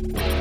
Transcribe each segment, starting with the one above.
Olá,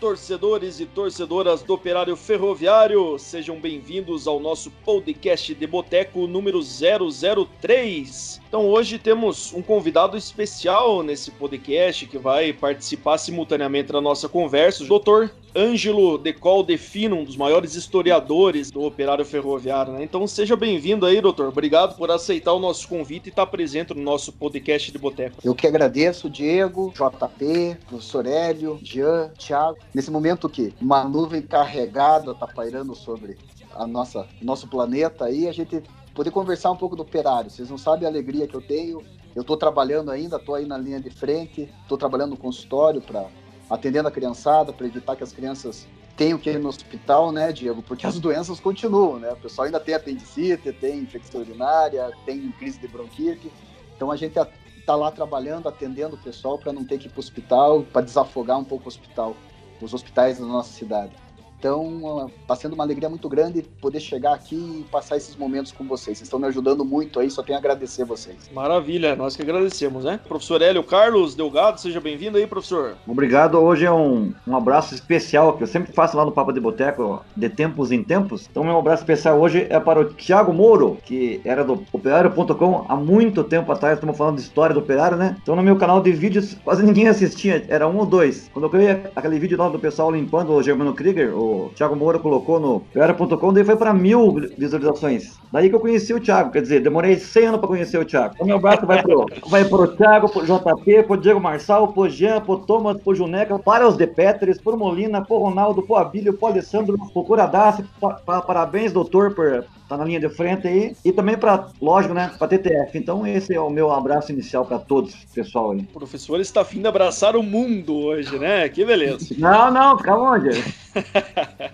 torcedores e torcedoras do Operário Ferroviário, sejam bem-vindos ao nosso podcast de Boteco número 003. Então, hoje temos um convidado especial nesse podcast que vai participar simultaneamente da nossa conversa, o Dr. Ângelo Decol Defino, um dos maiores historiadores do Operário Ferroviário. Né? Então, seja bem-vindo aí, doutor. Obrigado por aceitar o nosso convite e estar presente no nosso podcast de Boteco. Eu que agradeço, Diego, JP, professor Hélio, Jean, Thiago. Nesse momento que uma nuvem carregada está pairando sobre a nossa nosso planeta aí, a gente poder conversar um pouco do operário. Vocês não sabem a alegria que eu tenho. Eu estou trabalhando ainda, estou aí na linha de frente, estou trabalhando no consultório para atendendo a criançada, para evitar que as crianças tenham que ir no hospital, né, Diego? Porque as doenças continuam, né? O pessoal ainda tem apendicite, tem infecção urinária, tem crise de bronquite. Então a gente está lá trabalhando, atendendo o pessoal para não ter que ir para o hospital, para desafogar um pouco o hospital, os hospitais da nossa cidade. Então, está sendo uma alegria muito grande poder chegar aqui e passar esses momentos com vocês. Vocês estão me ajudando muito aí, só tenho a agradecer vocês. Maravilha, nós que agradecemos, né? Professor Hélio Carlos Delgado, seja bem-vindo aí, professor. Obrigado. Hoje é um, um abraço especial que eu sempre faço lá no Papo de Boteco, de tempos em tempos. Então, meu abraço especial hoje é para o Thiago Moro, que era do operário.com há muito tempo atrás. Estamos falando de história do operário, né? Então, no meu canal de vídeos, quase ninguém assistia, era um ou dois. Quando eu criei aquele vídeo lá do pessoal limpando o Germano Krieger, o o Thiago Moura colocou no Era.com, daí foi para mil visualizações. Daí que eu conheci o Thiago, quer dizer, demorei 100 anos para conhecer o Thiago. O meu braço vai pro, vai pro Thiago, pro JP, pro Diego Marçal, pro Jean, pro Thomas, pro Juneca, para os De Petris, pro Molina, pro Ronaldo, pro Abílio, pro Alessandro, pro Curadassi, parabéns, doutor, por tá na linha de frente aí. E também para, lógico, né, para TTF. Então esse é o meu abraço inicial para todos, pessoal aí. O professor está afim de abraçar o mundo hoje, né? Que beleza. Não, não, fica onde?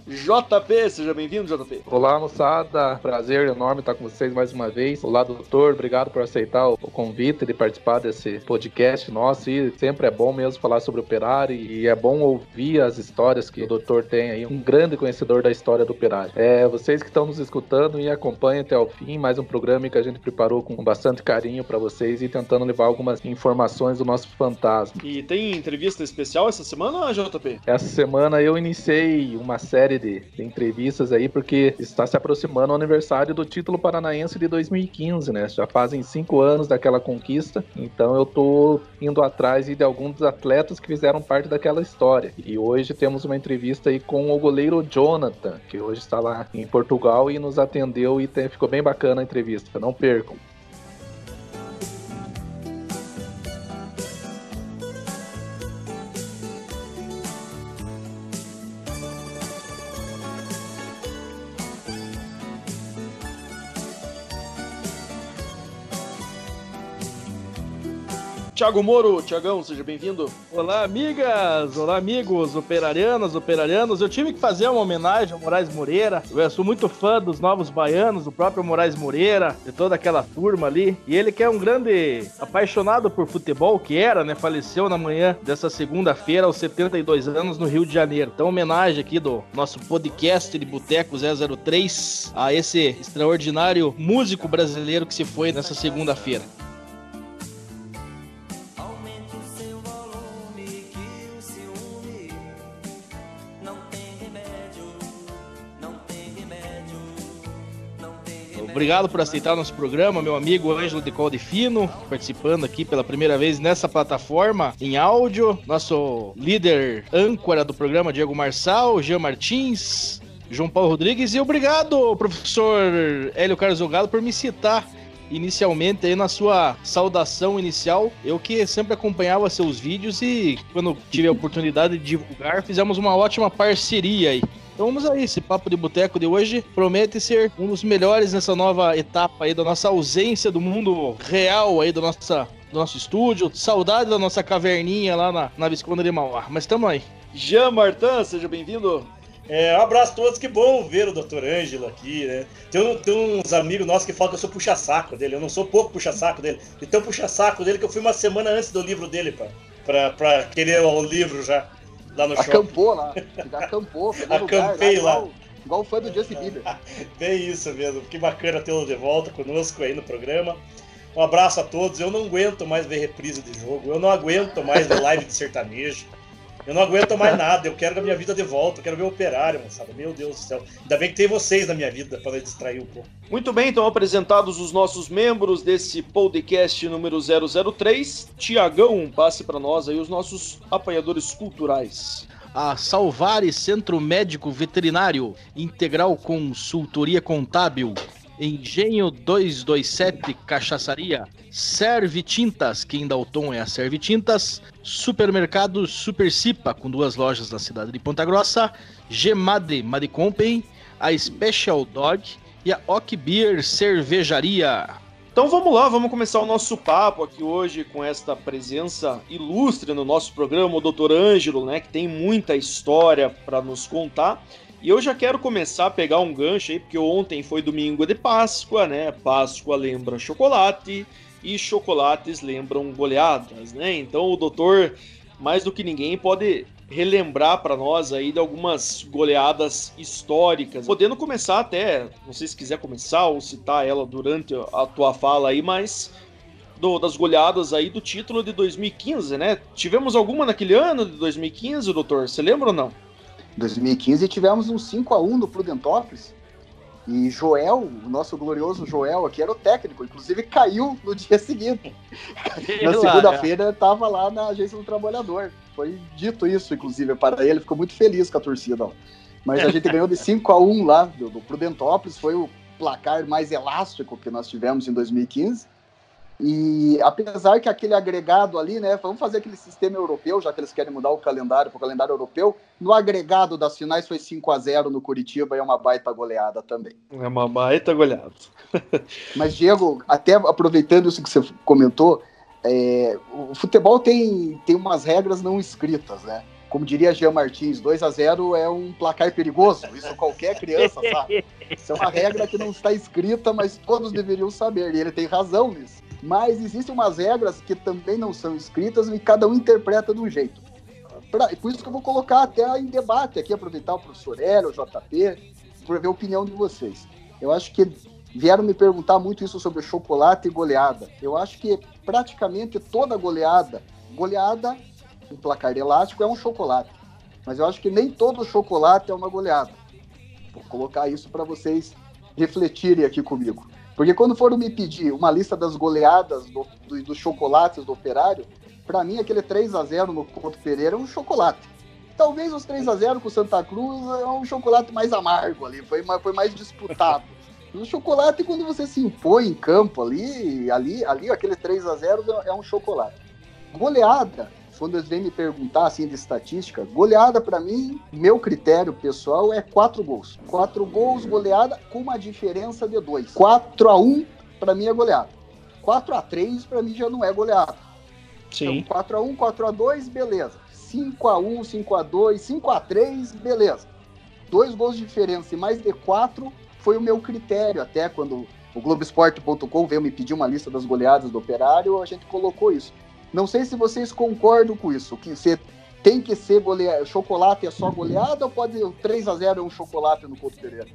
JP, seja bem-vindo, JP. Olá, moçada. Prazer enorme estar com vocês mais uma vez. Olá, doutor. Obrigado por aceitar o convite de participar desse podcast nosso. E sempre é bom mesmo falar sobre o operário e é bom ouvir as histórias que o doutor tem aí. Um grande conhecedor da história do operário. É, vocês que estão nos escutando e acompanhem até o fim. Mais um programa que a gente preparou com bastante carinho para vocês e tentando levar algumas informações do nosso fantasma. E tem entrevista especial essa semana, JP? Essa semana eu iniciei uma série de, de entrevistas aí porque está se aproximando o aniversário do título paranaense de 2015, né? Já fazem cinco anos daquela conquista, então eu tô indo atrás de alguns atletas que fizeram parte daquela história. E hoje temos uma entrevista aí com o goleiro Jonathan, que hoje está lá em Portugal e nos atendeu rendeu e tem, ficou bem bacana a entrevista. Não percam. Tiago Moro, Tiagão, seja bem-vindo. Olá, amigas! Olá, amigos, operarianas, operarianos. Eu tive que fazer uma homenagem ao Moraes Moreira. Eu sou muito fã dos Novos Baianos, do próprio Moraes Moreira, de toda aquela turma ali. E ele que é um grande apaixonado por futebol, que era, né? Faleceu na manhã dessa segunda-feira, aos 72 anos, no Rio de Janeiro. Então, homenagem aqui do nosso podcast de Boteco 003 a esse extraordinário músico brasileiro que se foi nessa segunda-feira. Obrigado por aceitar nosso programa, meu amigo Ângelo de Caldefino, participando aqui pela primeira vez nessa plataforma em áudio. Nosso líder âncora do programa, Diego Marçal, Jean Martins, João Paulo Rodrigues. E obrigado, professor Hélio Carlos Ogado, por me citar inicialmente aí na sua saudação inicial. Eu que sempre acompanhava seus vídeos e quando tive a oportunidade de divulgar, fizemos uma ótima parceria aí. Então vamos aí, esse papo de boteco de hoje promete ser um dos melhores nessa nova etapa aí da nossa ausência do mundo real aí da nossa do nosso estúdio. Saudade da nossa caverninha lá na, na Visconde de Mauá. Mas tamo aí. Jean Martin, seja bem-vindo. É, um abraço a todos, que bom ver o Dr. Ângelo aqui, né? Tem, tem, uns amigos nossos que falam que eu sou puxa-saco dele, eu não sou pouco puxa-saco dele. Então puxa-saco dele que eu fui uma semana antes do livro dele, pra, pra, pra querer o livro já, lá no shopping. Acampou lá, acampou, Acampei lugar, lá. Igual, igual o fã do Justin Bieber. Bem isso mesmo, que bacana tê-lo de volta conosco aí no programa. Um abraço a todos, eu não aguento mais ver reprise de jogo, eu não aguento mais ver live de sertanejo. Eu não aguento mais nada, eu quero a minha vida de volta, eu quero ver o operário, moçada. Meu Deus do céu. Ainda bem que tem vocês na minha vida para me distrair um pouco. Muito bem, então apresentados os nossos membros desse podcast número 003. Tiagão, passe para nós aí os nossos apanhadores culturais. A Salvare Centro Médico Veterinário, Integral Consultoria Contábil, Engenho 227 Cachaçaria, Serve Tintas, quem dá o tom é a Serve Tintas, Supermercado Super Cipa, com duas lojas na cidade de Ponta Grossa, Gemade Madicompen, a Special Dog e a Ok Beer Cervejaria. Então vamos lá, vamos começar o nosso papo aqui hoje com esta presença ilustre no nosso programa, o Dr. Ângelo, né, que tem muita história para nos contar. E eu já quero começar a pegar um gancho aí, porque ontem foi domingo de Páscoa, né? Páscoa lembra chocolate e chocolates lembram goleadas, né? Então o doutor, mais do que ninguém, pode relembrar para nós aí de algumas goleadas históricas. Podendo começar até, não sei se quiser começar ou citar ela durante a tua fala aí, mas do, das goleadas aí do título de 2015, né? Tivemos alguma naquele ano de 2015, doutor? Você lembra ou não? 2015 tivemos um 5 a 1 no Prudentópolis. E Joel, o nosso glorioso Joel aqui, era o técnico, inclusive caiu no dia seguinte. na segunda-feira estava lá na agência do trabalhador. Foi dito isso, inclusive, para ele, ficou muito feliz com a torcida. Mas a gente ganhou de 5 a 1 lá do, do Prudentópolis, foi o placar mais elástico que nós tivemos em 2015. E apesar que aquele agregado ali, né, vamos fazer aquele sistema europeu, já que eles querem mudar o calendário para o calendário europeu, no agregado das finais foi 5 a 0 no Curitiba e é uma baita goleada também. É uma baita goleada. Mas, Diego, até aproveitando isso que você comentou, é, o futebol tem, tem umas regras não escritas, né? Como diria Jean Martins, 2 a 0 é um placar perigoso. Isso qualquer criança sabe. Isso é uma regra que não está escrita, mas todos deveriam saber. E ele tem razão nisso mas existem umas regras que também não são escritas e cada um interpreta de um jeito. Pra, por isso que eu vou colocar até em debate aqui, aproveitar o professor Hélio, o JP, para ver a opinião de vocês. Eu acho que vieram me perguntar muito isso sobre chocolate e goleada. Eu acho que praticamente toda goleada, goleada em placar elástico é um chocolate. Mas eu acho que nem todo chocolate é uma goleada. Vou colocar isso para vocês refletirem aqui comigo. Porque quando foram me pedir uma lista das goleadas do, do, dos chocolates do operário, para mim aquele 3 a 0 no Couto Pereira é um chocolate. Talvez os 3 a 0 com o Santa Cruz é um chocolate mais amargo ali, foi, foi mais disputado. O chocolate, quando você se impõe em campo ali, ali, ali aquele 3 a 0 é um chocolate. Goleada, quando eles vêm me perguntar assim de estatística, goleada para mim, meu critério pessoal é quatro gols. Quatro gols, goleada com uma diferença de dois. 4 a 1 para mim é goleada. 4 a 3 para mim já não é goleada. Sim. Então, 4 a 1, 4 a 2, beleza. 5 a 1, 5 a 2, 5 a 3, beleza. Dois gols de diferença e mais de quatro foi o meu critério até quando o Globoesporte.com veio me pedir uma lista das goleadas do Operário, a gente colocou isso. Não sei se vocês concordam com isso, que você tem que ser goleado, chocolate é só goleada ou pode 3 a 0 é um chocolate no Couto Pereira?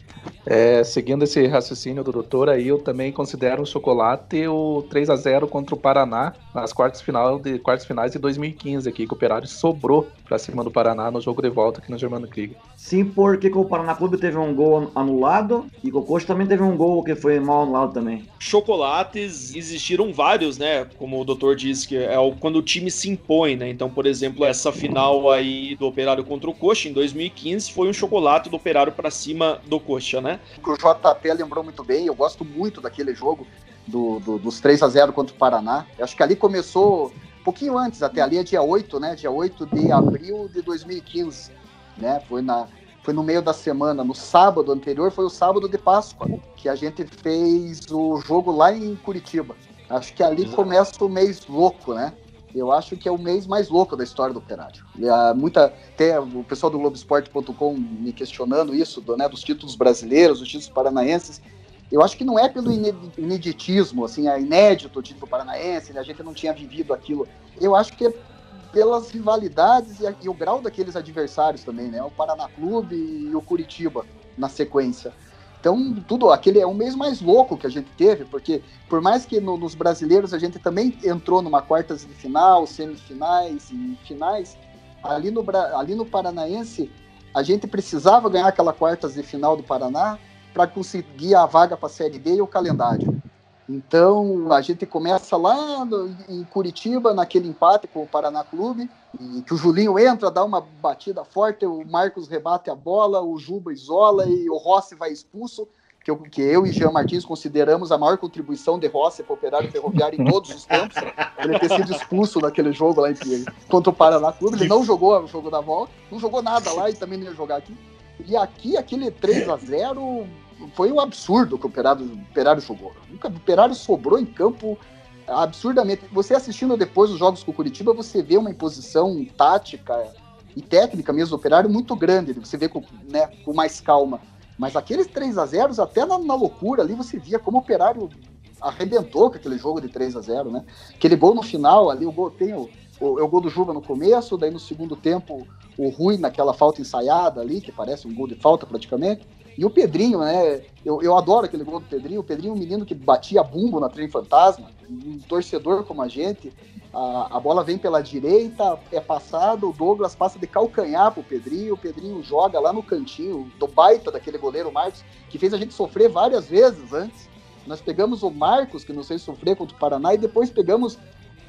É, seguindo esse raciocínio do doutor aí, eu também considero um chocolate o 3 a 0 contra o Paraná nas quartas, final de, quartas finais de 2015 aqui, que o Operário sobrou para cima do Paraná no jogo de volta aqui no Germano Krieg. Sim, porque o Paraná Clube teve um gol anulado e o Coxa também teve um gol que foi mal anulado também. Chocolates existiram vários, né? Como o doutor disse, que é quando o time se impõe, né? Então, por exemplo, essa final aí do Operário contra o Coxa em 2015 foi um chocolate do Operário para cima do Coxa, né? O JP lembrou muito bem, eu gosto muito daquele jogo do, do, dos 3 a 0 contra o Paraná. Eu acho que ali começou um pouquinho antes, até ali é dia 8, né? Dia 8 de abril de 2015, né? Foi na foi no meio da semana, no sábado anterior, foi o sábado de Páscoa, que a gente fez o jogo lá em Curitiba. Acho que ali Exato. começa o mês louco, né? eu acho que é o mês mais louco da história do Operário. E, muita, até o pessoal do Globoesporte.com me questionando isso, do, né, dos títulos brasileiros, dos títulos paranaenses. Eu acho que não é pelo ineditismo, assim, é inédito o título paranaense, né, a gente não tinha vivido aquilo. Eu acho que é pelas rivalidades e, a, e, o grau daqueles adversários também, né? O Paraná Clube e o Curitiba na sequência. Então, tudo aquele é o mês mais louco que a gente teve, porque por mais que no, nos brasileiros a gente também entrou numa quartas de final, semifinais e finais, ali no, ali no Paranaense a gente precisava ganhar aquela quartas de final do Paraná para conseguir a vaga para a Série D e o calendário. Então a gente começa lá no, em Curitiba, naquele empate com o Paraná Clube, e que o Julinho entra, dá uma batida forte, o Marcos rebate a bola, o Juba isola e o Rossi vai expulso, que eu, que eu e Jean Martins consideramos a maior contribuição de Rossi para o operário ferroviário em todos os tempos. Ele ter sido expulso naquele jogo lá em, contra o Paraná Clube. Ele não jogou o jogo da volta, não jogou nada lá e também não ia jogar aqui. E aqui, aquele 3 a 0 foi um absurdo que o Operário, o Operário jogou. O Operário sobrou em campo absurdamente. Você assistindo depois os jogos com o Curitiba, você vê uma imposição tática e técnica mesmo do Operário muito grande. Você vê com, né, com mais calma. Mas aqueles 3 a 0 até na, na, loucura ali, você via como o Operário arrebentou com aquele jogo de 3 a 0 né? Aquele gol no final ali, o gol tem o, o, é o gol do Juba no começo, daí no segundo tempo o Rui naquela falta ensaiada ali, que parece um gol de falta praticamente. E o Pedrinho, né? Eu, eu adoro aquele gol do Pedrinho. O Pedrinho é um menino que batia bumbo na trem fantasma, um torcedor como a gente. A, a bola vem pela direita, é passado, o Douglas passa de calcanhar pro Pedrinho, o Pedrinho joga lá no cantinho do baita daquele goleiro Marcos, que fez a gente sofrer várias vezes antes. Nós pegamos o Marcos, que não sei sofrer contra o Paraná, e depois pegamos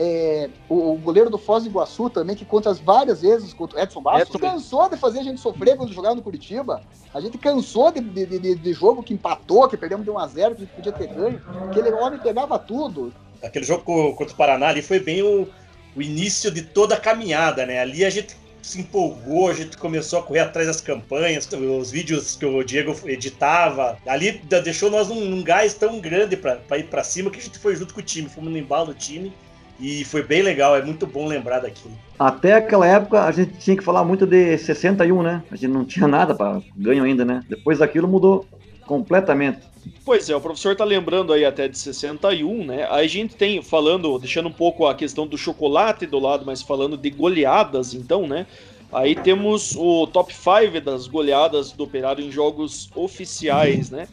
é, o, o, goleiro do Foz do Iguaçu também, que contra as várias vezes contra o Edson Bastos, Edson... cansou de fazer a gente sofrer quando jogava no Curitiba. A gente cansou de, de, de, de jogo que empatou, que perdemos de 1x0, que podia ter ganho. Aquele homem pegava tudo. Aquele jogo contra o Paraná ali foi bem o, o início de toda a caminhada, né? Ali a gente se empolgou, a gente começou a correr atrás das campanhas, os vídeos que o Diego editava. Ali deixou nós num, num gás tão grande para ir para cima que a gente foi junto com o time, fomos no embalo do time e foi bem legal, é muito bom lembrar daquilo. Até aquela época a gente tinha que falar muito de 61, né? A gente não tinha nada para ganho ainda, né? Depois daquilo mudou completamente. Pois é, o professor tá lembrando aí até de 61, né? Aí a gente tem, falando, deixando um pouco a questão do chocolate do lado, mas falando de goleadas, então, né? Aí temos o top 5 das goleadas do Operário em jogos oficiais, né?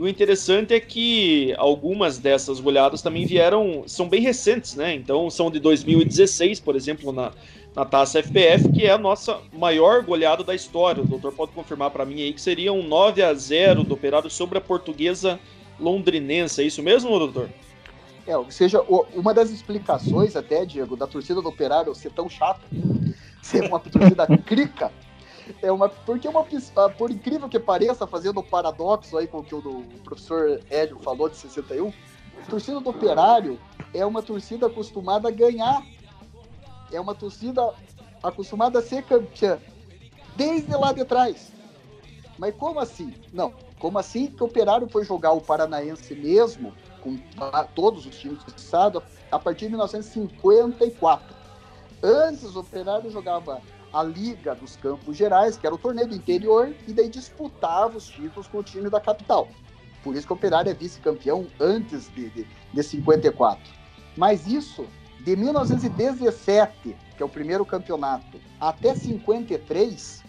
E o interessante é que algumas dessas goleadas também vieram, são bem recentes, né? Então são de 2016, por exemplo, na, na taça FPF, que é a nossa maior goleada da história. O doutor pode confirmar para mim aí que seria um 9 a 0 do Operário sobre a portuguesa londrinense. É isso mesmo, doutor? É, ou seja, uma das explicações até, Diego, da torcida do Operário ser tão chata, ser uma torcida crica, é uma, porque uma, ah, por incrível que pareça, fazendo o paradoxo aí com o que o, professor Hélio falou de 61, a torcida do Operário é uma torcida acostumada a ganhar. É uma torcida acostumada a ser campeã desde lá de trás. Mas como assim? Não, como assim que o Operário foi jogar o Paranaense mesmo, com todos os times do estado, a partir de 1954. Antes o Operário jogava a Liga dos Campos Gerais, que era o torneio do interior, e daí disputava os títulos com o time da capital. Por isso que o Operário é vice-campeão antes de, de, de 54. Mas isso, de 1917, que é o primeiro campeonato, até 53,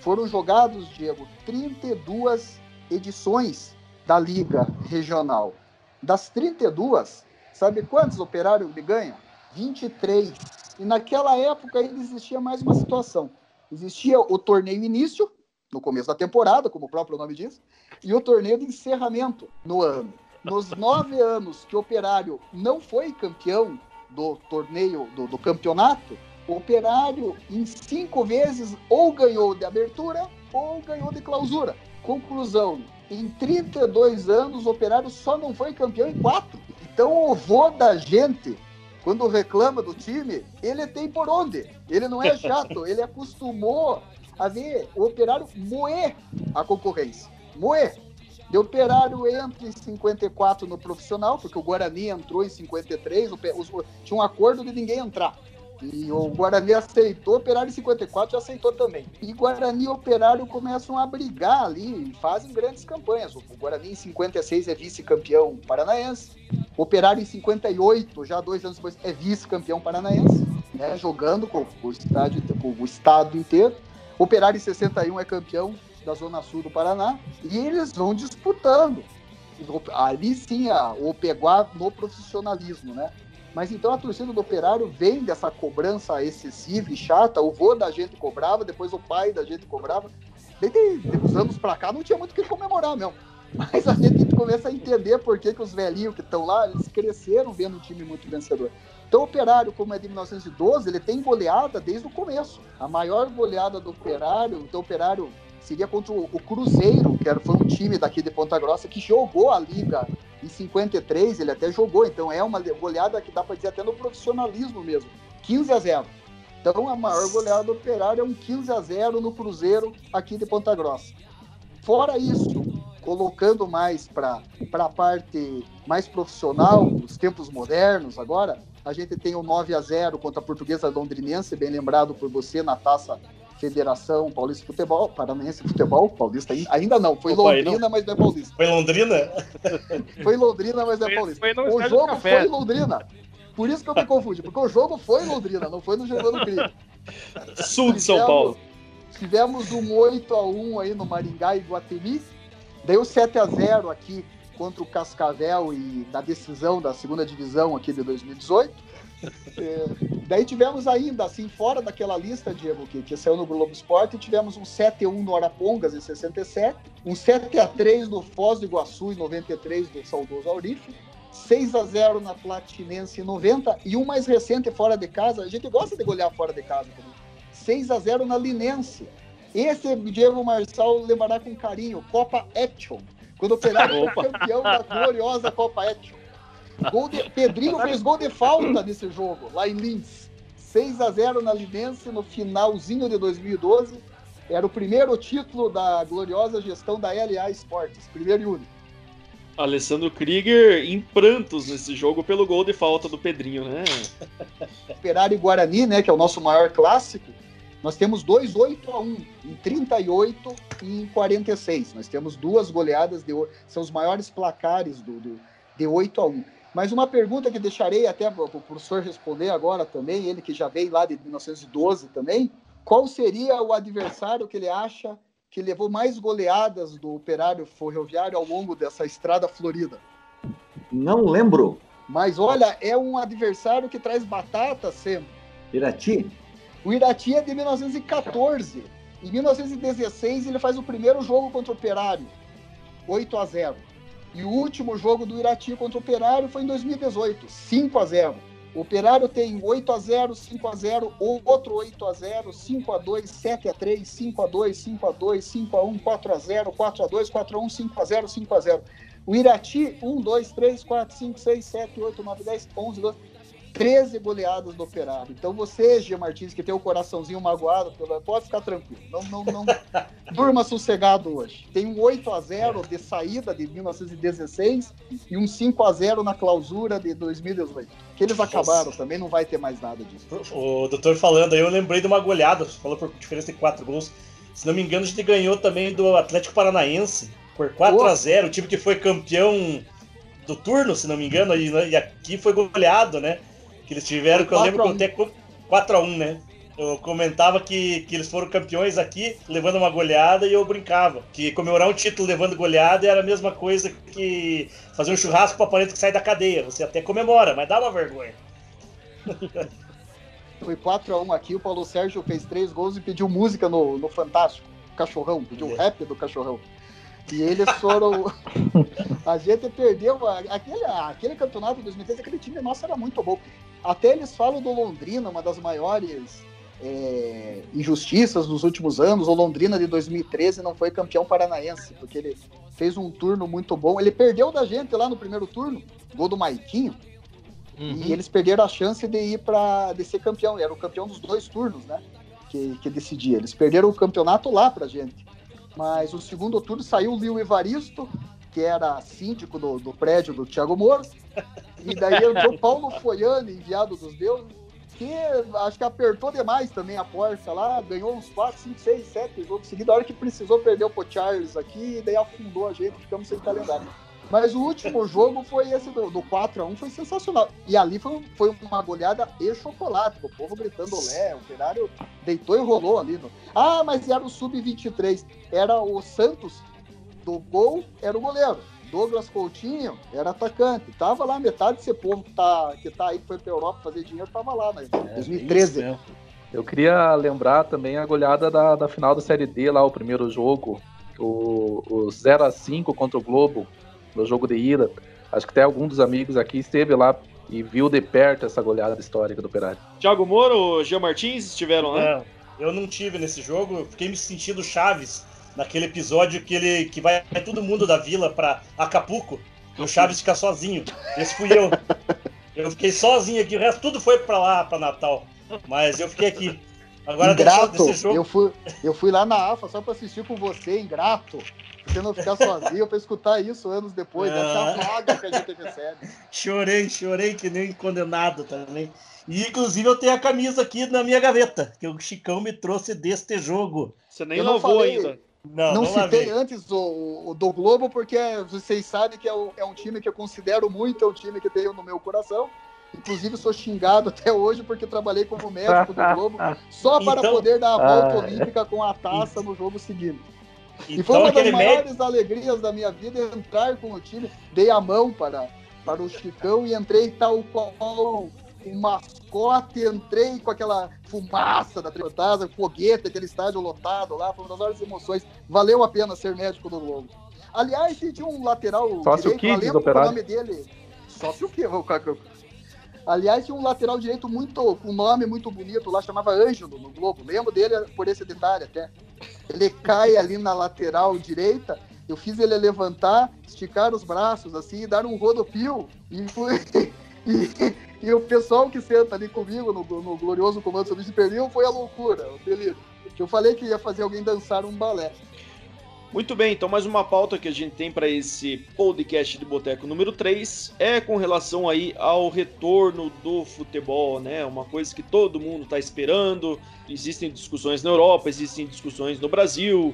foram jogados, Diego, 32 edições da Liga Regional. Das 32, sabe quantos operários ele ganha? 23. E naquela época ainda existia mais uma situação. Existia o torneio início, no começo da temporada, como o próprio nome diz, e o torneio de encerramento no ano. Nos nove anos que o Operário não foi campeão do torneio, do, do campeonato, o Operário em cinco vezes ou ganhou de abertura ou ganhou de clausura. Conclusão, em 32 anos o Operário só não foi campeão em quatro. Então o vô da gente quando reclama do time, ele tem por onde. Ele não é chato, ele acostumou a ver o operário moer a concorrência. Moer. De Operário entra em 54 no profissional, porque o Guarani entrou em 53, o, o, tinha um acordo de ninguém entrar. E o Guarani aceitou, Operário em 54 já aceitou também. E Guarani e Operário começam a brigar ali e fazem grandes campanhas. O Guarani em 56 é vice-campeão paranaense. O Operário em 58, já dois anos depois, é vice-campeão paranaense, né, jogando com, com, o estádio, com o estado inteiro. O Operário em 61 é campeão da Zona Sul do Paraná. E eles vão disputando. Ali sim, a, o Peguá no profissionalismo, né? Mas então a torcida do Operário vem dessa cobrança excessiva e chata. O vô da gente cobrava, depois o pai da gente cobrava. Desde uns anos pra cá não tinha muito o que comemorar mesmo. Mas a gente começa a entender por que, que os velhinhos que estão lá, eles cresceram vendo um time muito vencedor. Então o Operário, como é de 1912, ele tem goleada desde o começo. A maior goleada do Operário, então o Operário seria contra o Cruzeiro, que era, foi um time daqui de Ponta Grossa que jogou a Liga em 53, ele até jogou, então é uma goleada que dá para dizer até no profissionalismo mesmo. 15 a 0. Então a maior goleada do Operário é um 15 a 0 no Cruzeiro aqui de Ponta Grossa. Fora isso, colocando mais para a parte mais profissional, os tempos modernos agora, a gente tem o 9 a 0 contra a Portuguesa Londrinense, bem lembrado por você na taça Federação Paulista de Futebol, Paranaense de Futebol, Paulista ainda não, foi Opa, Londrina, não. mas não é Paulista. Foi Londrina? foi Londrina, mas não é Paulista. Foi, foi o jogo foi Londrina. Por isso que eu me confundi, porque o jogo foi Londrina, não foi no Germano Grilo. Sul de São Paulo. Tivemos um 8 a 1 aí no Maringá e Guatemi. Daí o 7 a 0 aqui contra o Cascavel e da decisão da segunda divisão aqui de 2018. É, daí tivemos ainda, assim, fora daquela lista, Diego, que, que saiu no Globo Esporte, tivemos um 7x1 no Arapongas em 67, um 7x3 no Foz do Iguaçu em 93 do saudoso Aurife, 6x0 na Platinense em 90 e um mais recente fora de casa, a gente gosta de golear fora de casa também, 6x0 na Linense. Esse Diego Marçal lembrará com carinho, Copa Action, quando o Operário foi campeão da gloriosa Copa Action. Gol de... Pedrinho fez gol de falta nesse jogo, lá em Linz. 6 a 0 na Linense no finalzinho de 2012. Era o primeiro título da gloriosa gestão da LA Esportes, primeiro e único. Alessandro Krieger em prantos nesse jogo pelo gol de falta do Pedrinho, né? Operário e Guarani, né, que é o nosso maior clássico, nós temos dois 8 a 1 em 38 e em 46. Nós temos duas goleadas, de, são os maiores placares do, do de 8 a 1. Mas uma pergunta que deixarei até para o professor responder agora também, ele que já veio lá de 1912 também, qual seria o adversário que ele acha que levou mais goleadas do operário ferroviário ao longo dessa estrada florida? Não lembro. Mas olha, é um adversário que traz batata sempre. Irati? O Irati é de 1914. Em 1916 ele faz o primeiro jogo contra o Operário, 8 a 0. E o último jogo do Irati contra o Operário foi em 2018, 5 a 0. O Operário tem 8 a 0, 5 a 0, outro 8 a 0, 5 a 2, 7 a 3, 5 a 2, 5 a 2, 5 a 1, 4 a 0, 4 a 2, 4 a 1, 5 a 0, 5 a 0. O Irati, 1, 2, 3, 4, 5, 6, 7, 8, 9, 10, 11, 12, 13 goleadas do Operário. Então você, Gia Martins, que tem o coraçãozinho magoado, pode ficar tranquilo. Não, não, não durma sossegado hoje. Tem um 8 a 0 de saída de 1916 e um 5 a 0 na clausura de 2018. Que eles acabaram Nossa. também, não vai ter mais nada disso. O doutor falando aí, eu lembrei de uma goleada, você falou por diferença de 4 gols. Se não me engano, a gente ganhou também do Atlético Paranaense por 4 oh. a 0 o time que foi campeão do turno, se não me engano, e aqui foi goleado, né? Que eles tiveram, que eu lembro que até 4x1, né? Eu comentava que, que eles foram campeões aqui, levando uma goleada, e eu brincava. Que comemorar um título levando goleada era a mesma coisa que fazer um churrasco para parente que sai da cadeia. Você até comemora, mas dá uma vergonha. Foi 4x1 aqui, o Paulo Sérgio fez três gols e pediu música no, no Fantástico. Cachorrão, pediu é. rap do cachorrão. E eles foram. a gente perdeu. Aquele, aquele campeonato de 2013, aquele time nosso era muito bom. Até eles falam do Londrina, uma das maiores é, injustiças dos últimos anos. O Londrina de 2013 não foi campeão paranaense, porque ele fez um turno muito bom. Ele perdeu da gente lá no primeiro turno, gol do Maiquinho. Uhum. E eles perderam a chance de ir para de ser campeão. Era o campeão dos dois turnos, né? Que, que decidia. Eles perderam o campeonato lá pra gente. Mas o segundo turno saiu o Lio Evaristo, que era síndico do, do prédio do Thiago Moro. E daí entrou Paulo Foiane, enviado dos deuses, que acho que apertou demais também a porta lá, ganhou uns 4, 5, 6, 7 jogos seguidos. A hora que precisou, perdeu pro Charles aqui, e daí afundou a gente, ficamos sem calendário. Mas o último jogo foi esse do, do 4x1, foi sensacional. E ali foi, foi uma goleada e chocolate, o povo gritando Lé, o Operário deitou e rolou ali. No... Ah, mas era o Sub-23, era o Santos do gol, era o goleiro. Douglas Coutinho era atacante. Tava lá, metade desse povo que tá, que tá aí, que foi pra Europa fazer dinheiro, tava lá, né? É, 2013. Eu queria lembrar também a goleada da, da final da Série D lá, o primeiro jogo, o, o 0 x 5 contra o Globo, no jogo de ida. Acho que até algum dos amigos aqui esteve lá e viu de perto essa goleada histórica do Operário. Thiago Moro, Jean Martins estiveram lá? Não, eu não tive nesse jogo, eu fiquei me sentindo Chaves naquele episódio que ele que vai, vai todo mundo da vila para Acapulco e o Chaves fica sozinho. Esse fui eu. Eu fiquei sozinho aqui, o resto tudo foi para lá, para Natal. Mas eu fiquei aqui. Agora ingrato, desse jogo... eu fui eu fui lá na AFA só para assistir com você, ingrato. Você não ficar sozinho para escutar isso anos depois. Ah. Essa é a vaga que a gente recebe. Chorei, chorei que nem condenado também. E inclusive eu tenho a camisa aqui na minha gaveta, que o Chicão me trouxe deste jogo. Você nem lavou ainda. Não, não, não citei antes o, o, do Globo, porque vocês sabem que é, o, é, um time que eu considero muito, é um time que tenho no meu coração. Inclusive, sou xingado até hoje porque trabalhei como médico do Globo, só para então, poder dar a volta ah, olímpica com a taça no jogo seguinte. Então, e foi uma das maiores médico... alegrias da minha vida entrar com o time. Dei a mão para, para o Chicão e entrei tal qual um mascote, entrei com aquela fumaça da Tricotada, foguete, aquele estádio lotado lá, foi uma das maiores emoções. Valeu a pena ser médico do Globo. Aliás, tinha um lateral Sócio direito, Kids, lembro o nome dele. Sócio o quê? Aliás, tinha um lateral direito muito, com um nome muito bonito lá, chamava Ângelo no Globo. Lembro dele por esse detalhe até. Ele cai ali na lateral direita, eu fiz ele levantar, esticar os braços assim e dar um rodopio. E, fui, e, e o pessoal que senta ali comigo no, no glorioso comando sobre perdeu foi a loucura, o delírio. Eu falei que ia fazer alguém dançar um balé. Muito bem, então mais uma pauta que a gente tem para esse podcast de Boteco número 3 é com relação aí ao retorno do futebol, né? Uma coisa que todo mundo está esperando. Existem discussões na Europa, existem discussões no Brasil,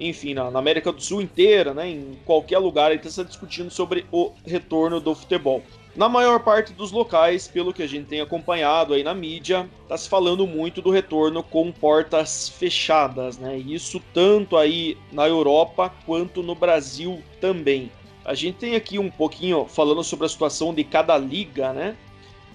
enfim, na, na América do Sul inteira, né? Em qualquer lugar está se discutindo sobre o retorno do futebol. Na maior parte dos locais, pelo que a gente tem acompanhado aí na mídia, está se falando muito do retorno com portas fechadas, né? Isso tanto aí na Europa quanto no Brasil também. A gente tem aqui um pouquinho falando sobre a situação de cada liga, né?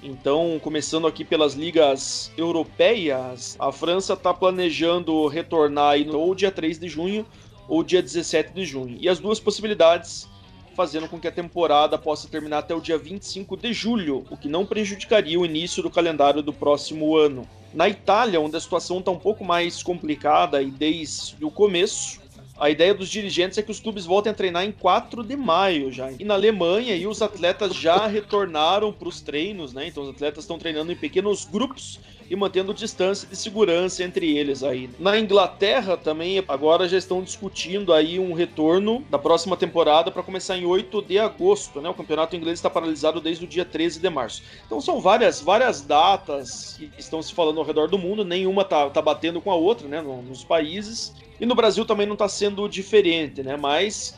Então, começando aqui pelas ligas europeias, a França está planejando retornar aí no, ou dia 3 de junho ou dia 17 de junho. E as duas possibilidades fazendo com que a temporada possa terminar até o dia 25 de julho, o que não prejudicaria o início do calendário do próximo ano. Na Itália, onde a situação está um pouco mais complicada e desde o começo, a ideia dos dirigentes é que os clubes voltem a treinar em 4 de maio já. E na Alemanha, e os atletas já retornaram para os treinos, né? Então os atletas estão treinando em pequenos grupos e mantendo distância de segurança entre eles aí. Na Inglaterra também agora já estão discutindo aí um retorno da próxima temporada para começar em 8 de agosto, né? O campeonato inglês está paralisado desde o dia 13 de março. Então são várias várias datas que estão se falando ao redor do mundo, nenhuma tá, tá batendo com a outra, né, nos países. E no Brasil também não está sendo diferente, né? Mas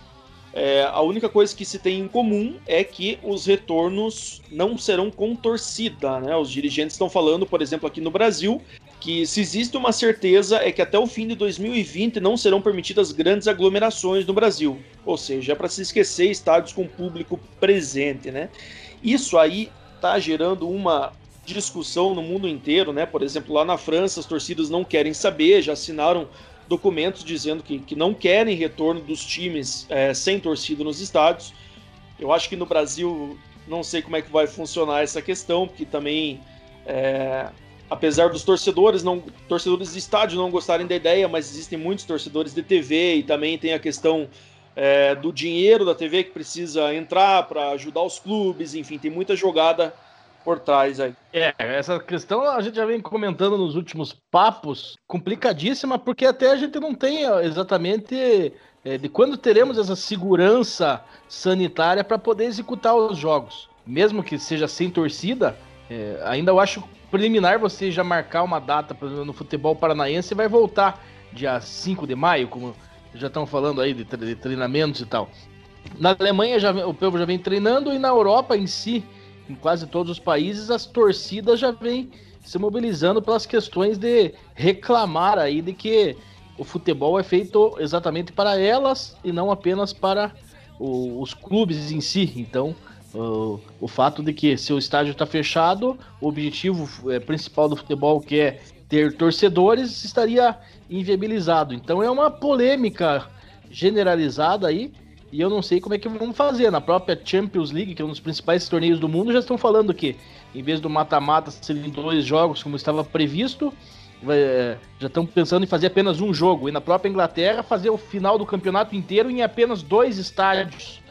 é, a única coisa que se tem em comum é que os retornos não serão com torcida. Né? Os dirigentes estão falando, por exemplo, aqui no Brasil, que se existe uma certeza é que até o fim de 2020 não serão permitidas grandes aglomerações no Brasil. Ou seja, é para se esquecer estádios com público presente. Né? Isso aí está gerando uma discussão no mundo inteiro, né? Por exemplo, lá na França as torcidas não querem saber, já assinaram documentos dizendo que, que não querem retorno dos times é, sem torcida nos estádios. Eu acho que no Brasil não sei como é que vai funcionar essa questão, porque também, é, apesar dos torcedores não torcedores de estádio não gostarem da ideia, mas existem muitos torcedores de TV e também tem a questão é, do dinheiro da TV que precisa entrar para ajudar os clubes, enfim, tem muita jogada por trás aí. É, essa questão a gente já vem comentando nos últimos papos, complicadíssima, porque até a gente não tem exatamente é, de quando teremos essa segurança sanitária para poder executar os jogos. Mesmo que seja sem torcida, é, ainda eu acho preliminar você já marcar uma data no futebol paranaense vai voltar dia 5 de maio, como já estão falando aí de, de treinamentos e tal. Na Alemanha já, o povo já vem treinando e na Europa em si em quase todos os países, as torcidas já vêm se mobilizando pelas questões de reclamar aí de que o futebol é feito exatamente para elas e não apenas para o, os clubes em si. Então, o, o fato de que se o estádio está fechado, o objetivo é, principal do futebol, que é ter torcedores, estaria inviabilizado. Então, é uma polêmica generalizada aí e eu não sei como é que vamos fazer. Na própria Champions League, que é um dos principais torneios do mundo, já estão falando que, em vez do mata-mata serem dois jogos, como estava previsto, é, já estão pensando em fazer apenas um jogo. E na própria Inglaterra, fazer o final do campeonato inteiro em apenas dois estádios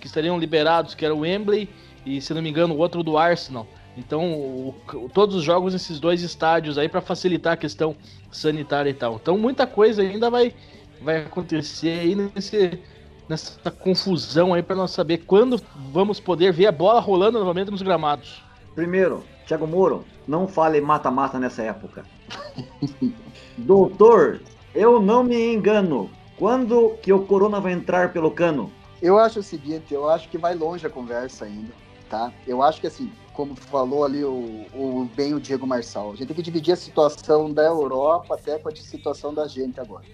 que estariam liberados, que era o Wembley e, se não me engano, o outro do Arsenal. Então, o, todos os jogos nesses dois estádios aí para facilitar a questão sanitária e tal. Então, muita coisa ainda vai, vai acontecer aí nesse, nessa confusão aí para nós saber quando vamos poder ver a bola rolando novamente nos gramados. Primeiro, Thiago Moro, não fale mata-mata nessa época. Doutor, eu não me engano. Quando que o Corona vai entrar pelo cano? Eu acho o seguinte, eu acho que vai longe a conversa ainda, tá? Eu acho que assim, como falou ali o, o bem o Diego Marçal, a gente tem que dividir a situação da Europa até com a situação da gente agora.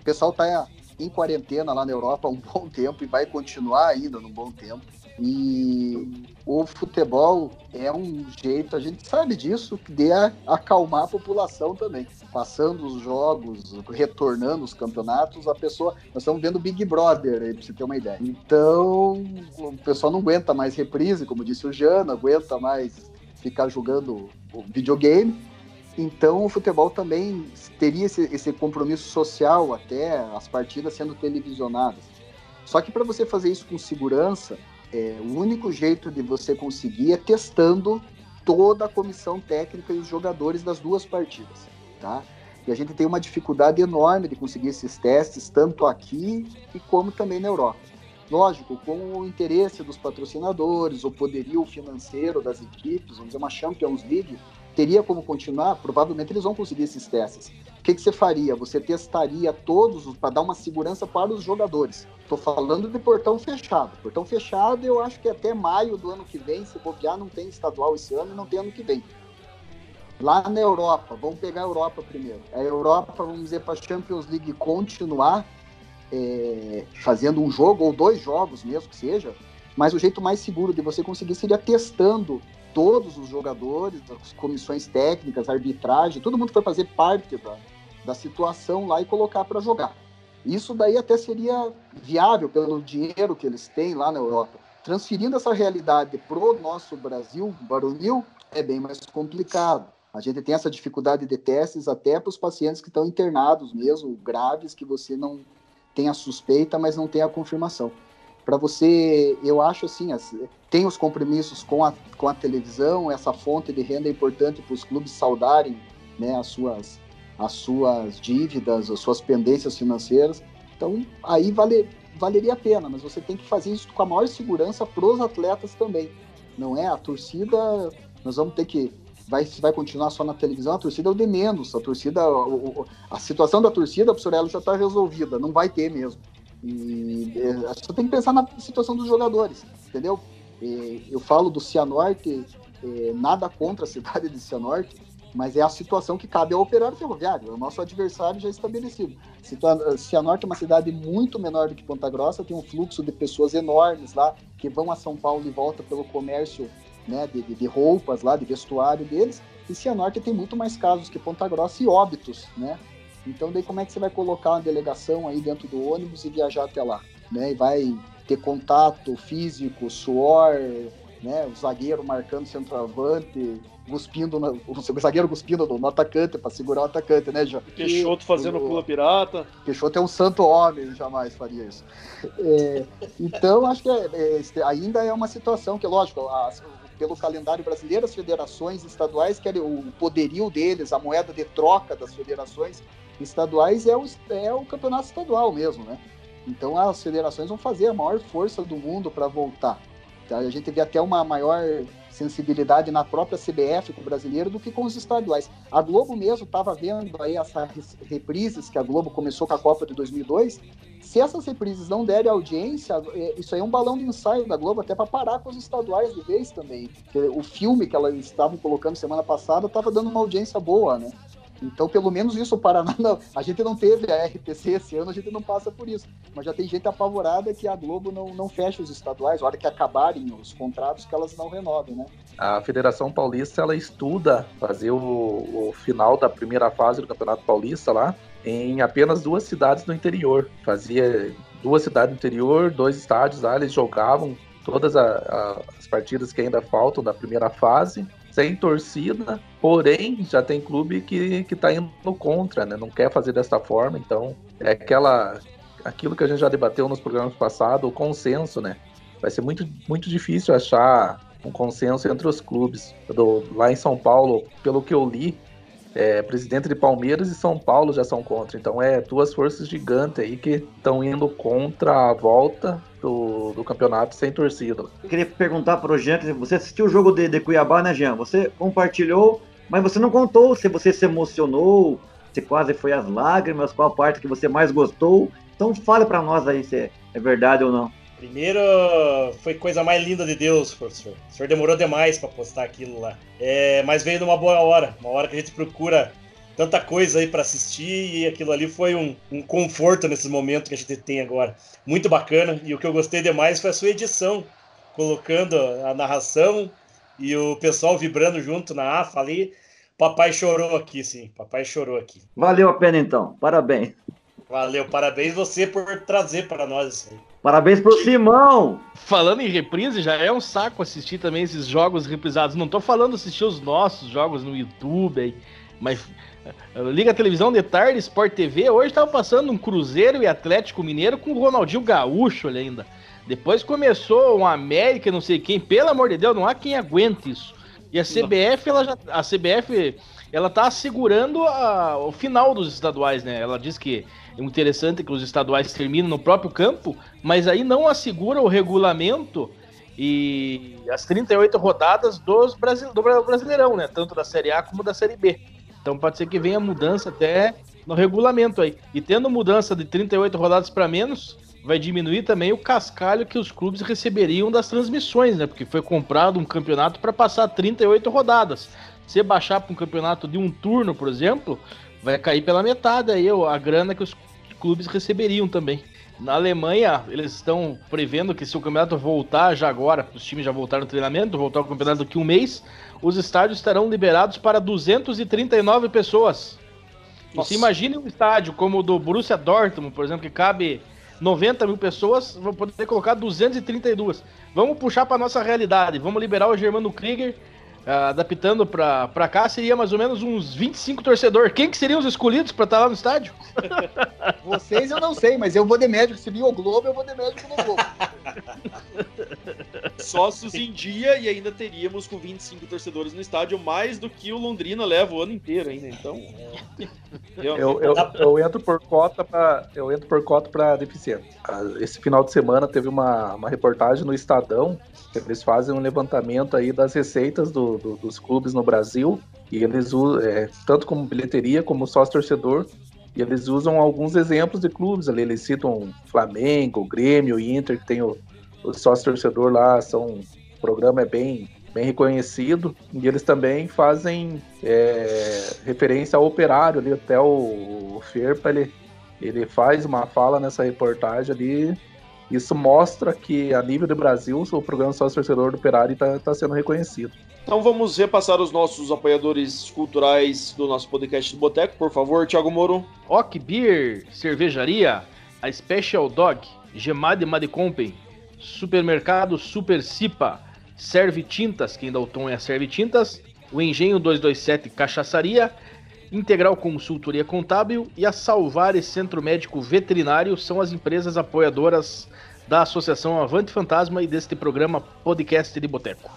O pessoal tá em quarentena lá na Europa há um bom tempo e vai continuar ainda um bom tempo. E o futebol é um jeito, a gente sabe disso, de acalmar a população também. Passando os jogos, retornando os campeonatos, a pessoa. Nós estamos vendo Big Brother aí, pra você ter uma ideia. Então, o pessoal não aguenta mais reprise, como disse o Jano, aguenta mais ficar jogando videogame então o futebol também teria esse, esse compromisso social até as partidas sendo televisionadas. Só que para você fazer isso com segurança, é, o único jeito de você conseguir é testando toda a comissão técnica e os jogadores das duas partidas, tá? E a gente tem uma dificuldade enorme de conseguir esses testes, tanto aqui e como também na Europa. Lógico, com o interesse dos patrocinadores, o poderio financeiro das equipes, vamos dizer, uma Champions League, teria como continuar, provavelmente eles vão conseguir esses testes. O que, que você faria? Você testaria todos para dar uma segurança para os jogadores. Estou falando de portão fechado. Portão fechado, eu acho que até maio do ano que vem, se bobear, não tem estadual esse ano e não tem ano que vem. Lá na Europa, vamos pegar a Europa primeiro. A Europa, vamos dizer, para a Champions League continuar é, fazendo um jogo ou dois jogos mesmo que seja, mas o jeito mais seguro de você conseguir seria testando todos os jogadores, as comissões técnicas, arbitragem, todo mundo foi fazer parte da, da situação lá e colocar para jogar. Isso daí até seria viável pelo dinheiro que eles têm lá na Europa. Transferindo essa realidade para o nosso Brasil, Barulho, é bem mais complicado. A gente tem essa dificuldade de testes até para os pacientes que estão internados mesmo, graves, que você não tem a suspeita, mas não tem a confirmação para você, eu acho assim, tem os compromissos com a, com a televisão, essa fonte de renda é importante para os clubes saudarem né, as, suas, as suas dívidas, as suas pendências financeiras. Então, aí vale, valeria a pena, mas você tem que fazer isso com a maior segurança para os atletas também. Não é? A torcida, nós vamos ter que. Vai, vai continuar só na televisão, a torcida é o de menos. A torcida, a, a situação da torcida, professor Elo, já está resolvida, não vai ter mesmo. E é, você tem que pensar na situação dos jogadores, entendeu? Eu falo do Cianorte, é, nada contra a cidade de Cianorte, mas é a situação que cabe ao operário ferroviário, é o nosso adversário já estabelecido. Cianorte é uma cidade muito menor do que Ponta Grossa, tem um fluxo de pessoas enormes lá, que vão a São Paulo e volta pelo comércio né, de, de, roupas lá, de vestuário deles, e Cianorte tem muito mais casos que Ponta Grossa e óbitos, né? Então, daí como é que você vai colocar uma delegação aí dentro do ônibus e viajar até lá? Né? E vai ter contato físico, suor, né? O zagueiro marcando centroavante, cuspindo, o zagueiro cuspindo no, no atacante para segurar o atacante, né, João? Peixoto fazendo o, pula pirata. Peixoto é um santo homem, jamais faria isso. É, então, acho que é, é, ainda é uma situação que, lógico, a, pelo calendário brasileiro, as federações estaduais querem o poderio deles, a moeda de troca das federações estaduais é o, é o campeonato estadual mesmo, né? Então as federações vão fazer a maior força do mundo para voltar. Tá? A gente vê até uma maior sensibilidade na própria CBF com o brasileiro do que com os estaduais. A Globo mesmo estava vendo aí essas reprises que a Globo começou com a Copa de 2002. Se essas reprises não derem audiência, é, isso aí é um balão de ensaio da Globo até para parar com os estaduais de vez também. Porque o filme que elas estavam colocando semana passada estava dando uma audiência boa, né? Então, pelo menos isso, o Paraná, não, a gente não teve a RTC esse ano, a gente não passa por isso. Mas já tem gente apavorada que a Globo não, não fecha os estaduais, a hora que acabarem os contratos, que elas não renovem, né? A Federação Paulista, ela estuda fazer o, o final da primeira fase do Campeonato Paulista lá em apenas duas cidades no interior. Fazia duas cidades no interior, dois estádios lá, eles jogavam todas a, a, as partidas que ainda faltam da primeira fase sem torcida, porém já tem clube que, que tá indo contra, né? Não quer fazer dessa forma, então é aquela aquilo que a gente já debateu nos programas passados, o consenso, né? Vai ser muito, muito difícil achar um consenso entre os clubes. Do, lá em São Paulo, pelo que eu li, é, presidente de Palmeiras e São Paulo já são contra. Então é duas forças gigantes aí que estão indo contra a volta do, do campeonato sem torcida. Queria perguntar para o Jean, você assistiu o jogo de, de Cuiabá, né, Jean? Você compartilhou, mas você não contou se você se emocionou, se quase foi às lágrimas, qual parte que você mais gostou. Então fale para nós aí se é verdade ou não. Primeiro, foi coisa mais linda de Deus, professor. O senhor demorou demais para postar aquilo lá. É, mas veio numa boa hora, uma hora que a gente procura tanta coisa aí para assistir e aquilo ali foi um, um conforto nesse momento que a gente tem agora. Muito bacana. E o que eu gostei demais foi a sua edição, colocando a narração e o pessoal vibrando junto na AFA ali. Papai chorou aqui, sim. Papai chorou aqui. Valeu a pena então. Parabéns. Valeu, parabéns você por trazer para nós isso aí. Parabéns pro Simão! Falando em reprise, já é um saco assistir também esses jogos reprisados. Não tô falando assistir os nossos jogos no YouTube aí, mas eh, liga a televisão de tarde, Sport TV. Hoje tava passando um Cruzeiro e Atlético Mineiro com o Ronaldinho Gaúcho ali ainda. Depois começou um América, não sei quem. Pelo amor de Deus, não há quem aguente isso. E a CBF, ela já, a CBF, ela tá assegurando a, o final dos estaduais, né? Ela diz que é interessante que os estaduais terminam no próprio campo, mas aí não assegura o regulamento e as 38 rodadas dos Brasil, do Brasileirão, né? Tanto da Série A como da Série B. Então pode ser que venha mudança até no regulamento aí. E tendo mudança de 38 rodadas para menos, vai diminuir também o cascalho que os clubes receberiam das transmissões, né? Porque foi comprado um campeonato para passar 38 rodadas. Se baixar para um campeonato de um turno, por exemplo, vai cair pela metade aí a grana que os clubes receberiam também. Na Alemanha, eles estão prevendo que se o campeonato voltar já agora, os times já voltaram no treinamento, voltar ao campeonato daqui a um mês, os estádios estarão liberados para 239 pessoas. Nossa. Se imagine um estádio como o do Borussia Dortmund, por exemplo, que cabe 90 mil pessoas, vão poder colocar 232. Vamos puxar para nossa realidade, vamos liberar o Germano Krieger uh, adaptando para cá, seria mais ou menos uns 25 torcedores. Quem que seriam os escolhidos para estar tá lá no estádio? Vocês eu não sei, mas eu vou de médico. Se vir o Globo, eu vou de médico no Globo. Sócios em dia e ainda teríamos com 25 torcedores no estádio mais do que o Londrina leva o ano inteiro ainda. Então, eu, eu, eu, entro por cota para eu entro por cota para deficiente. Ah, esse final de semana teve uma, uma reportagem no Estadão eles fazem um levantamento aí das receitas do, do, dos clubes no Brasil e eles usam, é, tanto como bilheteria como sócio torcedor, e eles usam alguns exemplos de clubes ali. Eles citam Flamengo, Grêmio, Inter, que tem o, o sócio torcedor lá, são, o programa é bem, bem reconhecido. E eles também fazem é, referência ao operário ali, até o, o Ferpa, ele, ele faz uma fala nessa reportagem ali isso mostra que, a nível do Brasil, o programa Sócio Torcedor do Operário está tá sendo reconhecido. Então vamos repassar os nossos apoiadores culturais do nosso podcast do Boteco, por favor, Thiago Moro. Ok Beer, Cervejaria, a Special Dog, Gemade Madecompen, Supermercado Super Cipa, Serve Tintas, quem dá o tom é a Serve Tintas, o Engenho 227 Cachaçaria, Integral Consultoria Contábil e a Salvares Centro Médico Veterinário são as empresas apoiadoras da Associação Avante Fantasma e deste programa Podcast de Boteco.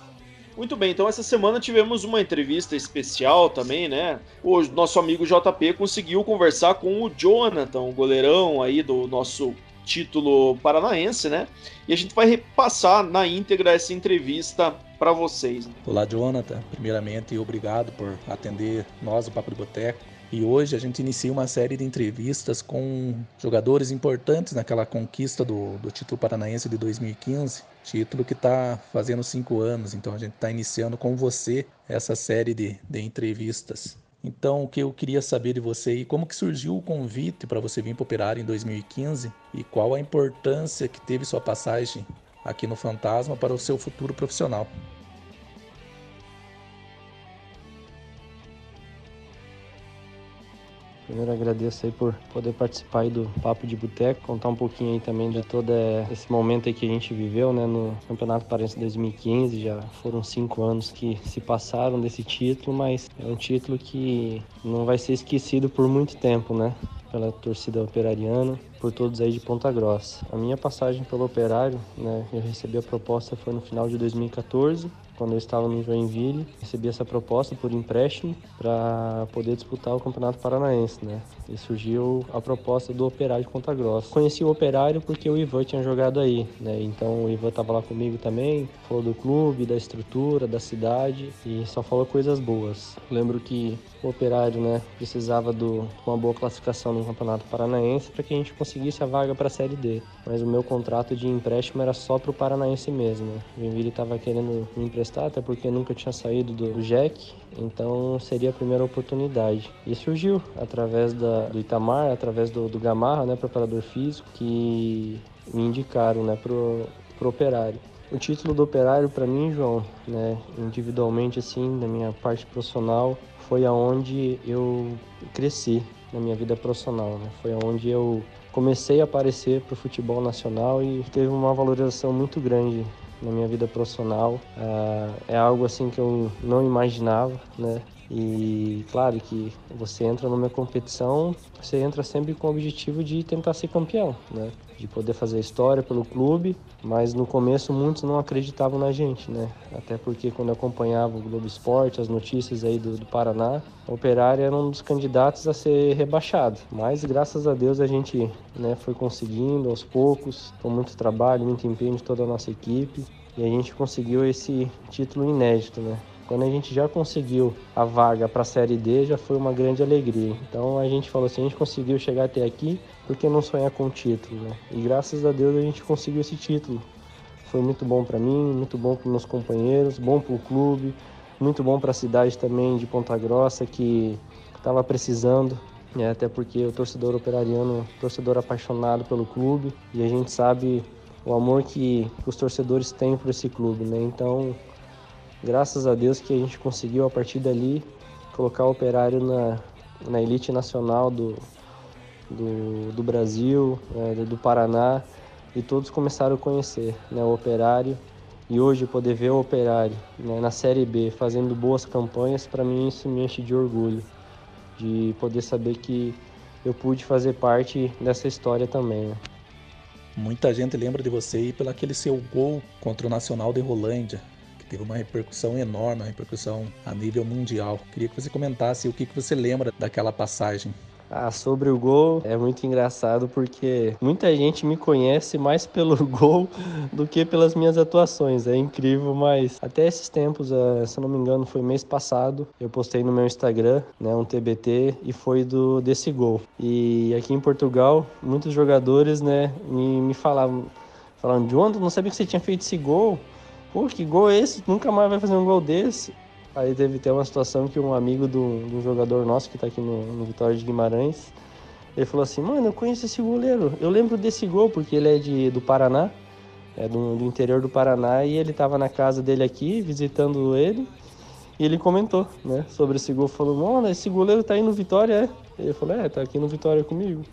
Muito bem, então essa semana tivemos uma entrevista especial também, né? O nosso amigo JP conseguiu conversar com o Jonathan, o goleirão aí do nosso título paranaense, né? E a gente vai repassar na íntegra essa entrevista para vocês. Olá, Jonathan. Primeiramente, obrigado por atender nós, o Papo de Boteco. E hoje a gente inicia uma série de entrevistas com jogadores importantes naquela conquista do, do título paranaense de 2015, título que está fazendo cinco anos. Então a gente está iniciando com você essa série de, de entrevistas. Então, o que eu queria saber de você e como que surgiu o convite para você vir para Operário em 2015 e qual a importância que teve sua passagem aqui no Fantasma para o seu futuro profissional. Primeiro agradeço aí por poder participar aí do Papo de Boteco, contar um pouquinho aí também de todo esse momento aí que a gente viveu, né, no Campeonato Paraense 2015, já foram cinco anos que se passaram desse título, mas é um título que não vai ser esquecido por muito tempo, né, pela torcida operariana, por todos aí de Ponta Grossa. A minha passagem pelo Operário, né, eu recebi a proposta foi no final de 2014, quando eu estava no Joinville, recebi essa proposta por empréstimo para poder disputar o Campeonato Paranaense, né? E surgiu a proposta do Operário de Ponta Grossa. Conheci o Operário porque o Ivan tinha jogado aí, né? Então o Ivan estava lá comigo também, falou do clube, da estrutura, da cidade e só falou coisas boas. Lembro que o Operário, né, precisava de uma boa classificação no Campeonato Paranaense para que a gente conseguisse a vaga para a Série D. Mas o meu contrato de empréstimo era só para o Paranaense mesmo. Né? O Joinville estava querendo me emprestar, até porque nunca tinha saído do, Jack, então seria a primeira oportunidade. E surgiu através da, do Itamar, através do, do Gamarra, né, preparador físico, que me indicaram né, pro, pro Operário. O título do Operário para mim, João, né, individualmente assim, na minha parte profissional, foi aonde eu cresci na minha vida profissional, né? Foi aonde eu comecei a aparecer para o futebol nacional e teve uma valorização muito grande na minha vida profissional. Uh, é algo assim que eu não imaginava, né? E claro que você entra numa competição, você entra sempre com o objetivo de tentar ser campeão, né? De poder fazer história pelo clube, mas no começo muitos não acreditavam na gente, né? Até porque quando eu acompanhava o Globo Esporte, as notícias aí do, do Paraná, o Operário era um dos candidatos a ser rebaixado. Mas graças a Deus a gente né, foi conseguindo aos poucos, com muito trabalho, muito empenho de toda a nossa equipe. E a gente conseguiu esse título inédito, né? Quando a gente já conseguiu a vaga para a Série D, já foi uma grande alegria. Então a gente falou assim, a gente conseguiu chegar até aqui, por que não sonhar com o título, né? E graças a Deus a gente conseguiu esse título. Foi muito bom para mim, muito bom para meus companheiros, bom para o clube, muito bom para a cidade também de Ponta Grossa que estava precisando, né? até porque o torcedor operariano, torcedor apaixonado pelo clube e a gente sabe o amor que os torcedores têm por esse clube, né? Então graças a Deus que a gente conseguiu a partir dali colocar o Operário na, na elite nacional do, do, do Brasil, é, do Paraná, e todos começaram a conhecer né, o Operário. E hoje poder ver o Operário né, na Série B fazendo boas campanhas, para mim isso me enche de orgulho, de poder saber que eu pude fazer parte dessa história também. Né. Muita gente lembra de você pelo aquele seu gol contra o Nacional de Rolândia, teve uma repercussão enorme, uma repercussão a nível mundial. Queria que você comentasse o que, que você lembra daquela passagem. Ah, sobre o gol, é muito engraçado porque muita gente me conhece mais pelo gol do que pelas minhas atuações. É incrível, mas até esses tempos, eh, se não me engano, foi mês passado, eu postei no meu Instagram, né, um TBT e foi do desse gol. E aqui em Portugal, muitos jogadores, né, me, me falavam, falando, João, não sabia que você tinha feito esse gol. Pô, que gol é esse? Nunca mais vai fazer um gol desse. Aí teve até uma situação que um amigo do, do jogador nosso que tá aqui no, no Vitória de Guimarães, ele falou assim, mano, eu conheço esse goleiro. Eu lembro desse gol, porque ele é de, do Paraná, é do, do interior do Paraná, e ele tava na casa dele aqui, visitando ele, e ele comentou, né, sobre esse gol. Falou, mano, esse goleiro tá aí no Vitória, é? Ele falou, é, tá aqui no Vitória comigo.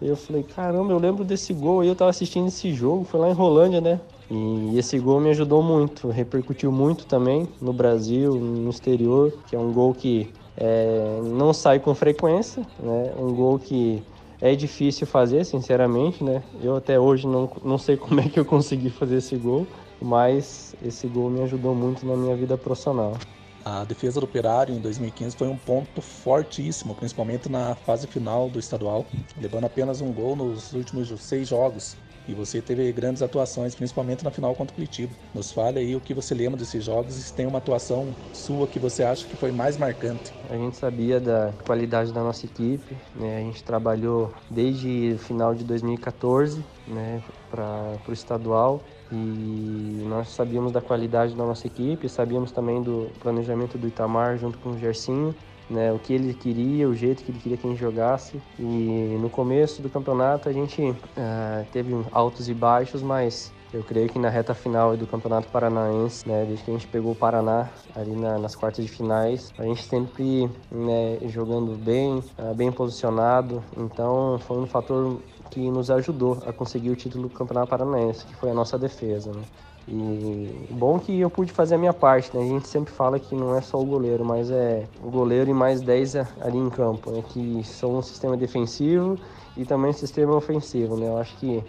Eu falei, caramba, eu lembro desse gol, aí eu tava assistindo esse jogo, foi lá em Rolândia, né? E esse gol me ajudou muito, repercutiu muito também no Brasil, no exterior, que é um gol que é, não sai com frequência, né? Um gol que é difícil fazer, sinceramente, né? Eu até hoje não, não sei como é que eu consegui fazer esse gol. mas esse gol me ajudou muito na minha vida profissional. A defesa do Operário em 2015 foi um ponto fortíssimo, principalmente na fase final do estadual, levando apenas um gol nos últimos seis jogos. E você teve grandes atuações, principalmente na final contra o Curitiba. Nos fale aí o que você lembra desses jogos e se tem uma atuação sua que você acha que foi mais marcante. A gente sabia da qualidade da nossa equipe, né? a gente trabalhou desde o final de 2014 né, para o estadual e nós sabíamos da qualidade da nossa equipe, sabíamos também do planejamento do Itamar junto com o Gersinho né, o que ele queria, o jeito que ele queria que a gente jogasse. E no começo do campeonato a gente uh, teve altos e baixos, mas eu creio que na reta final do Campeonato Paranaense, né, desde que a gente pegou o Paraná ali na, nas quartas de finais, a gente sempre né, jogando bem, uh, bem posicionado. Então foi um fator que nos ajudou a conseguir o título do Campeonato Paranaense, que foi a nossa defesa. Né? E bom que eu pude fazer a minha parte, né? A gente sempre fala que não é só o goleiro, mas é o goleiro e mais 10 ali em campo, né? Que são um sistema defensivo e também um sistema ofensivo, né? Eu acho que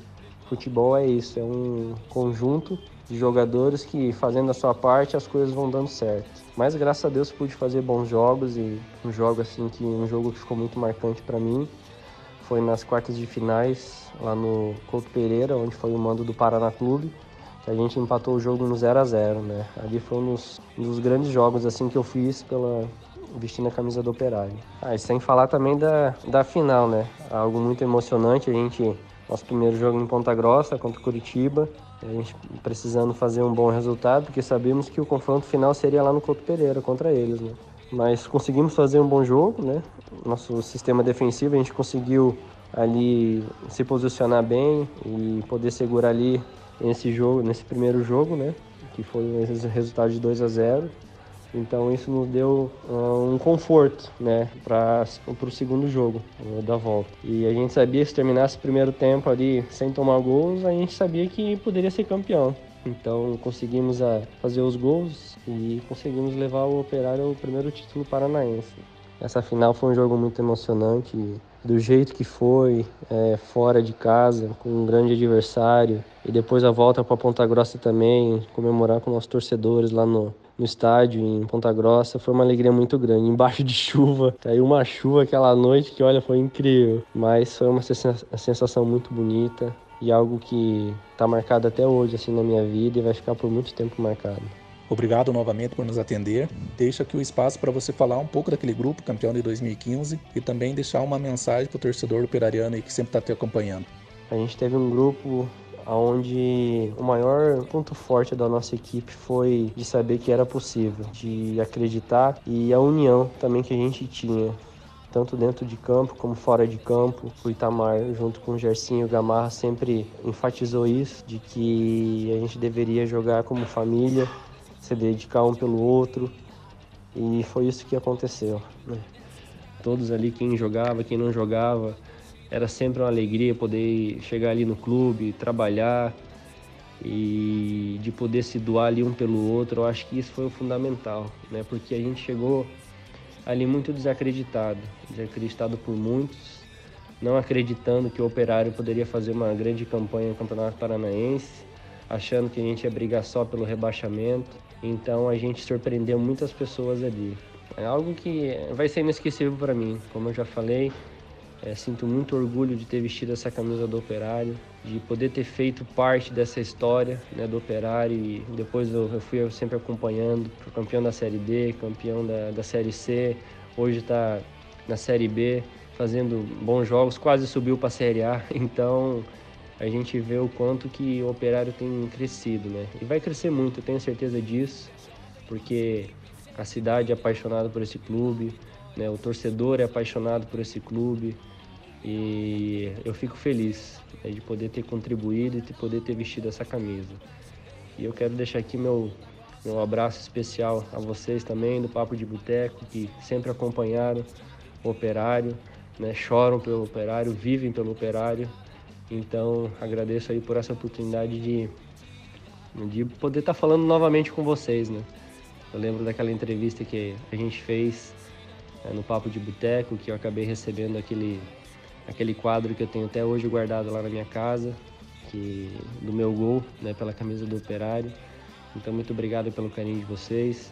futebol é isso, é um conjunto de jogadores que fazendo a sua parte as coisas vão dando certo. Mas graças a Deus pude fazer bons jogos e um jogo assim que um jogo que ficou muito marcante para mim foi nas quartas de finais lá no Couto Pereira, onde foi o mando do Paraná Clube a gente empatou o jogo no 0 a 0 né? Ali foi um dos, um dos grandes jogos assim que eu fiz pela vestindo a camisa do Operário. Ah, e sem falar também da, da final, né? Algo muito emocionante, a gente nosso primeiro jogo em Ponta Grossa contra o Curitiba, a gente precisando fazer um bom resultado, porque sabíamos que o confronto final seria lá no Couto Pereira contra eles, né? Mas conseguimos fazer um bom jogo, né? Nosso sistema defensivo, a gente conseguiu ali se posicionar bem e poder segurar ali nesse jogo, nesse primeiro jogo, né? Que foi um resultado de 2 a 0. Então isso nos deu uh, um conforto, né, para o segundo jogo uh, da volta. E a gente sabia que se terminasse o primeiro tempo ali sem tomar gols, a gente sabia que poderia ser campeão. Então conseguimos uh, fazer os gols e conseguimos levar o Operário ao primeiro título paranaense. Essa final foi um jogo muito emocionante do jeito que foi, é, fora de casa, com um grande adversário. E depois a volta para Ponta Grossa também, comemorar com nossos torcedores lá no, no estádio em Ponta Grossa. Foi uma alegria muito grande. Embaixo de chuva, caiu uma chuva aquela noite que, olha, foi incrível. Mas foi uma sensação muito bonita e algo que está marcado até hoje assim na minha vida e vai ficar por muito tempo marcado. Obrigado novamente por nos atender. Deixo aqui o espaço para você falar um pouco daquele grupo campeão de 2015 e também deixar uma mensagem para o torcedor operariano que sempre está te acompanhando. A gente teve um grupo onde o maior ponto forte da nossa equipe foi de saber que era possível, de acreditar e a união também que a gente tinha tanto dentro de campo como fora de campo. O Itamar, junto com o Gersinho Gamarra, sempre enfatizou isso, de que a gente deveria jogar como família, se dedicar um pelo outro. E foi isso que aconteceu. Né? Todos ali, quem jogava, quem não jogava, era sempre uma alegria poder chegar ali no clube, trabalhar e de poder se doar ali um pelo outro. Eu acho que isso foi o fundamental, né? Porque a gente chegou ali muito desacreditado, desacreditado por muitos, não acreditando que o Operário poderia fazer uma grande campanha no Campeonato Paranaense, achando que a gente ia brigar só pelo rebaixamento. Então a gente surpreendeu muitas pessoas ali. É algo que vai ser inesquecível para mim. Como eu já falei, é, sinto muito orgulho de ter vestido essa camisa do Operário, de poder ter feito parte dessa história né, do Operário e depois eu, eu fui sempre acompanhando, campeão da Série D, campeão da, da Série C, hoje está na Série B, fazendo bons jogos, quase subiu para a Série A, então a gente vê o quanto que o operário tem crescido, né? E vai crescer muito, eu tenho certeza disso, porque a cidade é apaixonada por esse clube, né? O torcedor é apaixonado por esse clube e eu fico feliz né, de poder ter contribuído e de poder ter vestido essa camisa. E eu quero deixar aqui meu meu abraço especial a vocês também do Papo de Boteco que sempre acompanharam o operário, né? Choram pelo operário, vivem pelo operário então agradeço aí por essa oportunidade de, de poder estar tá falando novamente com vocês, né? Eu lembro daquela entrevista que a gente fez é, no Papo de Boteco, que eu acabei recebendo aquele, aquele quadro que eu tenho até hoje guardado lá na minha casa, que do meu gol, né, pela camisa do Operário. Então muito obrigado pelo carinho de vocês.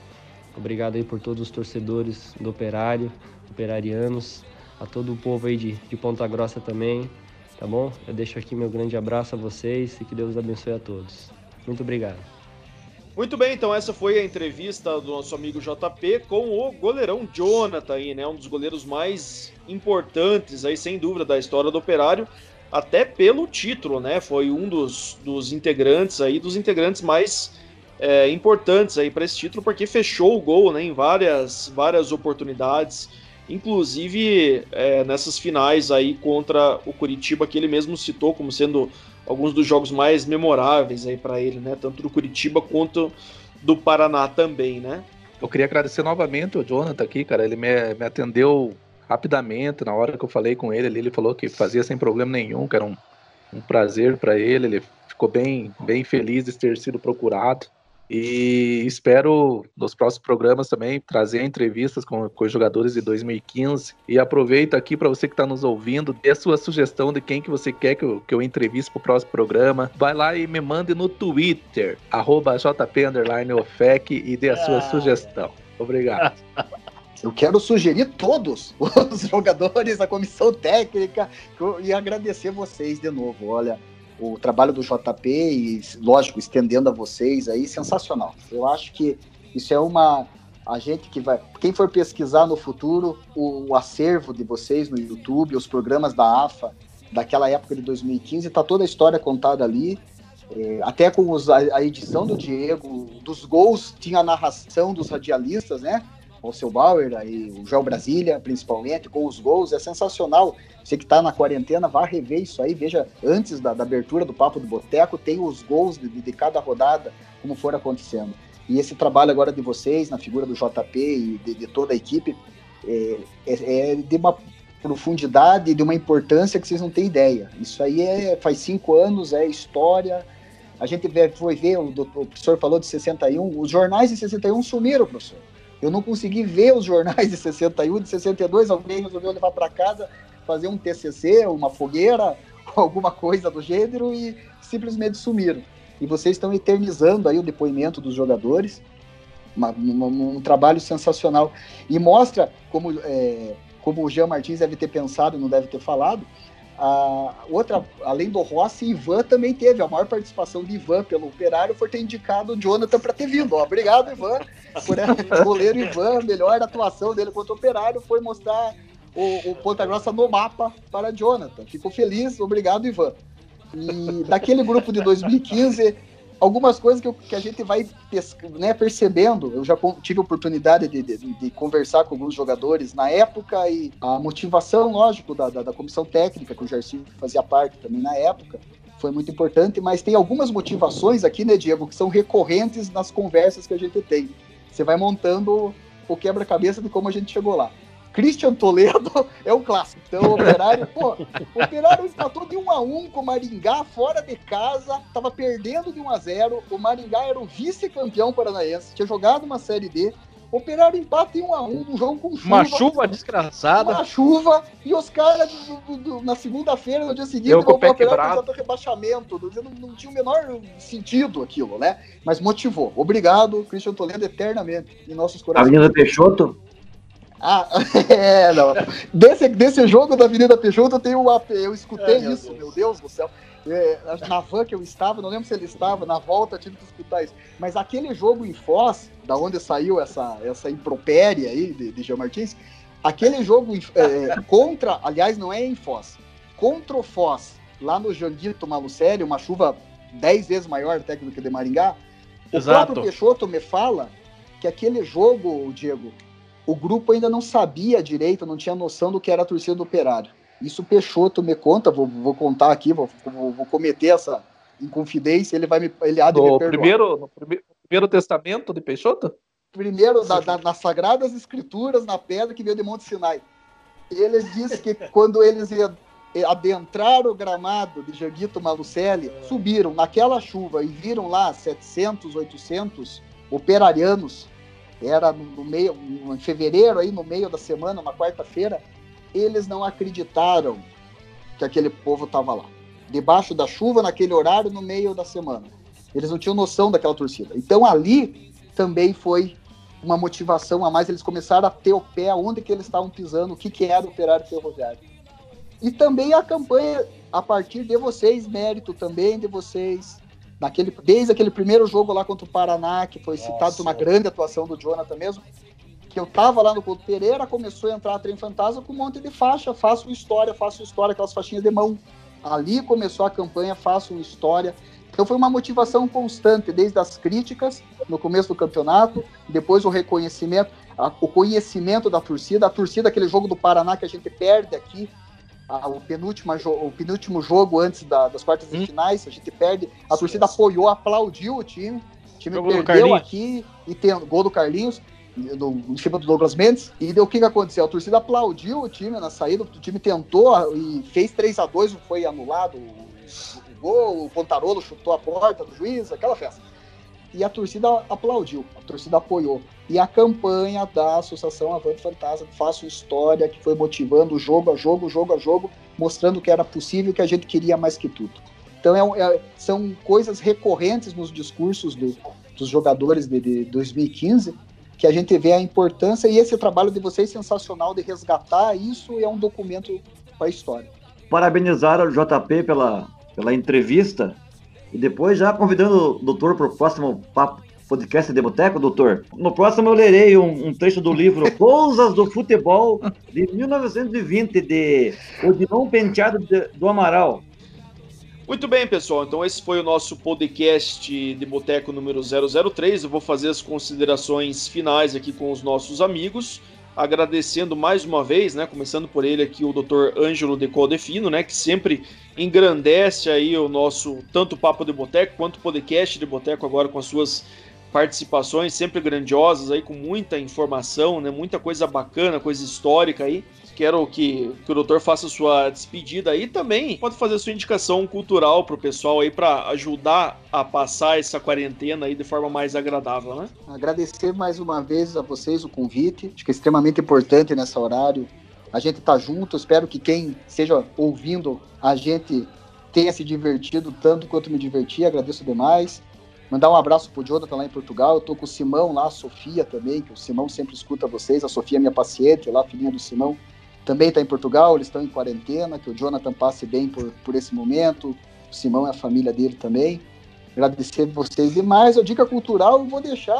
Obrigado aí por todos os torcedores do Operário, operarianos, a todo o povo aí de, de Ponta Grossa também, tá bom? Eu deixo aqui meu grande abraço a vocês e que Deus abençoe a todos. Muito obrigado. Muito bem, então essa foi a entrevista do nosso amigo JP com o goleirão Jonathan aí, né? Um dos goleiros mais importantes aí, sem dúvida, da história do Operário, até pelo título, né? Foi um dos, dos integrantes aí, dos integrantes mais é, importantes aí para esse título, porque fechou o gol, né? Em várias, várias oportunidades, inclusive é, nessas finais aí contra o Curitiba, que ele mesmo citou como sendo alguns dos jogos mais memoráveis aí para ele, né? Tanto do Curitiba quanto do Paraná também, né? Eu queria agradecer novamente o Jonathan aqui, cara. Ele me, me atendeu rapidamente na hora que eu falei com ele. Ele falou que fazia sem problema nenhum, que era um, um prazer para ele. Ele ficou bem, bem feliz de ter sido procurado. E espero nos próximos programas também trazer entrevistas com, com os jogadores de 2015. E aproveito aqui para você que está nos ouvindo, dê a sua sugestão de quem que você quer que eu, que eu entreviste para o próximo programa. Vai lá e me mande no Twitter, JP_OFEC e dê a sua ah. sugestão. Obrigado. Eu quero sugerir todos os jogadores, a comissão técnica e agradecer vocês de novo. Olha, o trabalho do JP e, lógico, estendendo a vocês aí, sensacional. Eu acho que isso é uma. A gente que vai. Quem for pesquisar no futuro o, o acervo de vocês no YouTube, os programas da AFA, daquela época de 2015, tá toda a história contada ali. É, até com os, a, a, edição do Diego, dos gols, tinha a narração dos radialistas, né? O seu Bauer, aí, o João Brasília, principalmente, com os gols, é sensacional. Você que está na quarentena, vá rever isso aí, veja antes da, da abertura do Papo do Boteco, tem os gols de, de, cada rodada, como for acontecendo. E esse trabalho agora de vocês, na figura do JP e de, de toda a equipe, é, é, é, de uma profundidade, de uma importância que vocês não têm ideia. Isso aí é, faz cinco anos, é história. A gente foi ver, o, o professor falou de 61, os jornais de 61 sumiram, professor. Eu não consegui ver os jornais de 61, de 62, alguém resolveu levar para casa fazer um TCC, uma fogueira, alguma coisa do gênero e simplesmente sumiram. E vocês estão eternizando aí o depoimento dos jogadores, uma, um, um, trabalho sensacional. E mostra como, é, como o Jean Martins deve ter pensado, não deve ter falado, a outra, além do Rossi, Ivan também teve. A maior participação de Ivan pelo Operário foi ter indicado o Jonathan para ter vindo. Ó, obrigado, Ivan, por goleiro Ivan. A melhor atuação dele contra o Operário foi mostrar o, o Ponta Grossa no mapa para Jonathan. Fico feliz, obrigado, Ivan. E daquele grupo de 2015, algumas coisas que, eu, que a gente vai né, percebendo. Eu já tive oportunidade de, de, de, conversar com alguns jogadores na época e a motivação, lógico, da, da, da comissão técnica, que o Jarcinho fazia parte também na época, foi muito importante, mas tem algumas motivações aqui, né, Diego, que são recorrentes nas conversas que a gente tem. Você vai montando o quebra-cabeça de como a gente chegou lá. Christian Toledo é um clássico. Então, o Operário, pô, o Operário empatou de 1 a 1 com o Maringá fora de casa, tava perdendo de 1 a 0. O Maringá era o vice-campeão paranaense, tinha jogado uma série D. O Operário empata em 1 a 1 um jogo com chuva. Uma chuva desgraçada. Uma chuva. E os caras, na segunda-feira, no dia seguinte, o Operário do rebaixamento. Não, não tinha o menor sentido aquilo, né? Mas motivou. Obrigado, Christian Toledo, eternamente em nossos corações. Avenida Peixoto? Ah, é, não. Desse, desse jogo da Avenida Peixoto eu tenho uma, eu escutei é, isso, meu Deus. meu Deus do céu. É, na van que eu estava, não lembro se ele estava, na volta tive que escutar isso. Mas aquele jogo em Foz, da onde saiu essa, essa impropéria aí de, de Jean Martins, aquele jogo é, contra, aliás, não é em Foz, contra o Foz, lá no Janguito Malucelli, uma chuva dez vezes maior até do que de Maringá, o Exato. próprio Peixoto me fala que aquele jogo, Diego, o grupo ainda não sabia direito, não tinha noção do que era a torcida do Operário. Isso Peixoto me conta, vou, vou contar aqui, vou, vou, vou, cometer essa inconfidência, ele vai me, ele há de no me perdoar. Primeiro, no primeiro, primeiro testamento de Peixoto? Primeiro, da, da, nas Sagradas Escrituras, na pedra que veio de Monte Sinai. Ele disse que quando eles adentraram o gramado de Janguito Malucelli, subiram naquela chuva e viram lá 700, 800 operarianos era no meio, em fevereiro, aí no meio da semana, uma quarta-feira, eles não acreditaram que aquele povo estava lá. debaixo da chuva, naquele horário, no meio da semana. Eles não tinham noção daquela torcida. Então ali também foi uma motivação a mais, eles começaram a ter o pé onde que eles estavam pisando, o que, que era o operário ferroviário. E também a campanha, a partir de vocês, mérito também de vocês, naquele, desde aquele primeiro jogo lá contra o Paraná, que foi citado Nossa. uma grande atuação do Jonathan mesmo, que eu tava lá no Couto Pereira, começou a entrar a Trem Fantasma com um monte de faixa, faço história, faço história, aquelas faixinhas de mão. Ali começou a campanha, faço história. Então foi uma motivação constante, desde as críticas no começo do campeonato, depois o reconhecimento, a, o conhecimento da torcida, a torcida, aquele jogo do Paraná que a gente perde aqui, a, o, penúltimo, o penúltimo jogo antes da, das quartas hum. de finais, a gente perde, a torcida apoiou, aplaudiu o time, o time perdeu aqui e tem gol do Carlinhos, em cima do Douglas Mendes, e deu o que, que aconteceu? A torcida aplaudiu o time na saída, o time tentou e fez 3 a 2 foi anulado, gol, o Pontarolo chutou a porta do juiz, aquela festa. E a torcida aplaudiu, a torcida apoiou. E a campanha da Associação Avante Fantasma, Faço História, que foi motivando jogo a jogo, jogo a jogo, mostrando que era possível, que a gente queria mais que tudo. Então é, é, são coisas recorrentes nos discursos do, dos jogadores de, de 2015 que a gente vê a importância e esse trabalho de vocês sensacional de resgatar isso é um documento para a história. Parabenizar o JP pela pela entrevista. E depois já convidando o doutor para o próximo papo, podcast de boteco, doutor. No próximo eu lerei um, um trecho do livro Coisas do Futebol de 1920, de Odilon Penteado de, do Amaral. Muito bem, pessoal. Então esse foi o nosso podcast de Boteco número 003. Eu vou fazer as considerações finais aqui com os nossos amigos agradecendo mais uma vez, né, começando por ele aqui, o Dr. Ângelo de Codefino, né, que sempre engrandece aí o nosso tanto Papo de Boteco quanto podcast de Boteco agora com as suas participações sempre grandiosas aí com muita informação, né, muita coisa bacana, coisa histórica aí. Quero que, que o doutor faça sua despedida aí também. Pode fazer sua indicação cultural para o pessoal aí para ajudar a passar essa quarentena aí de forma mais agradável, né? Agradecer mais uma vez a vocês o convite. Acho que é extremamente importante nesse horário. A gente tá junto. Espero que quem esteja ouvindo a gente tenha se divertido tanto quanto me diverti. Agradeço demais. Mandar um abraço pro Jonathan lá em Portugal. Eu tô com o Simão lá, a Sofia também, que o Simão sempre escuta vocês. A Sofia é minha paciente lá, filhinha do Simão também está em Portugal, eles estão em quarentena, que o Jonathan passe bem por, por esse momento, o Simão e a família dele também. Agradecer vocês demais. A dica cultural, eu vou deixar,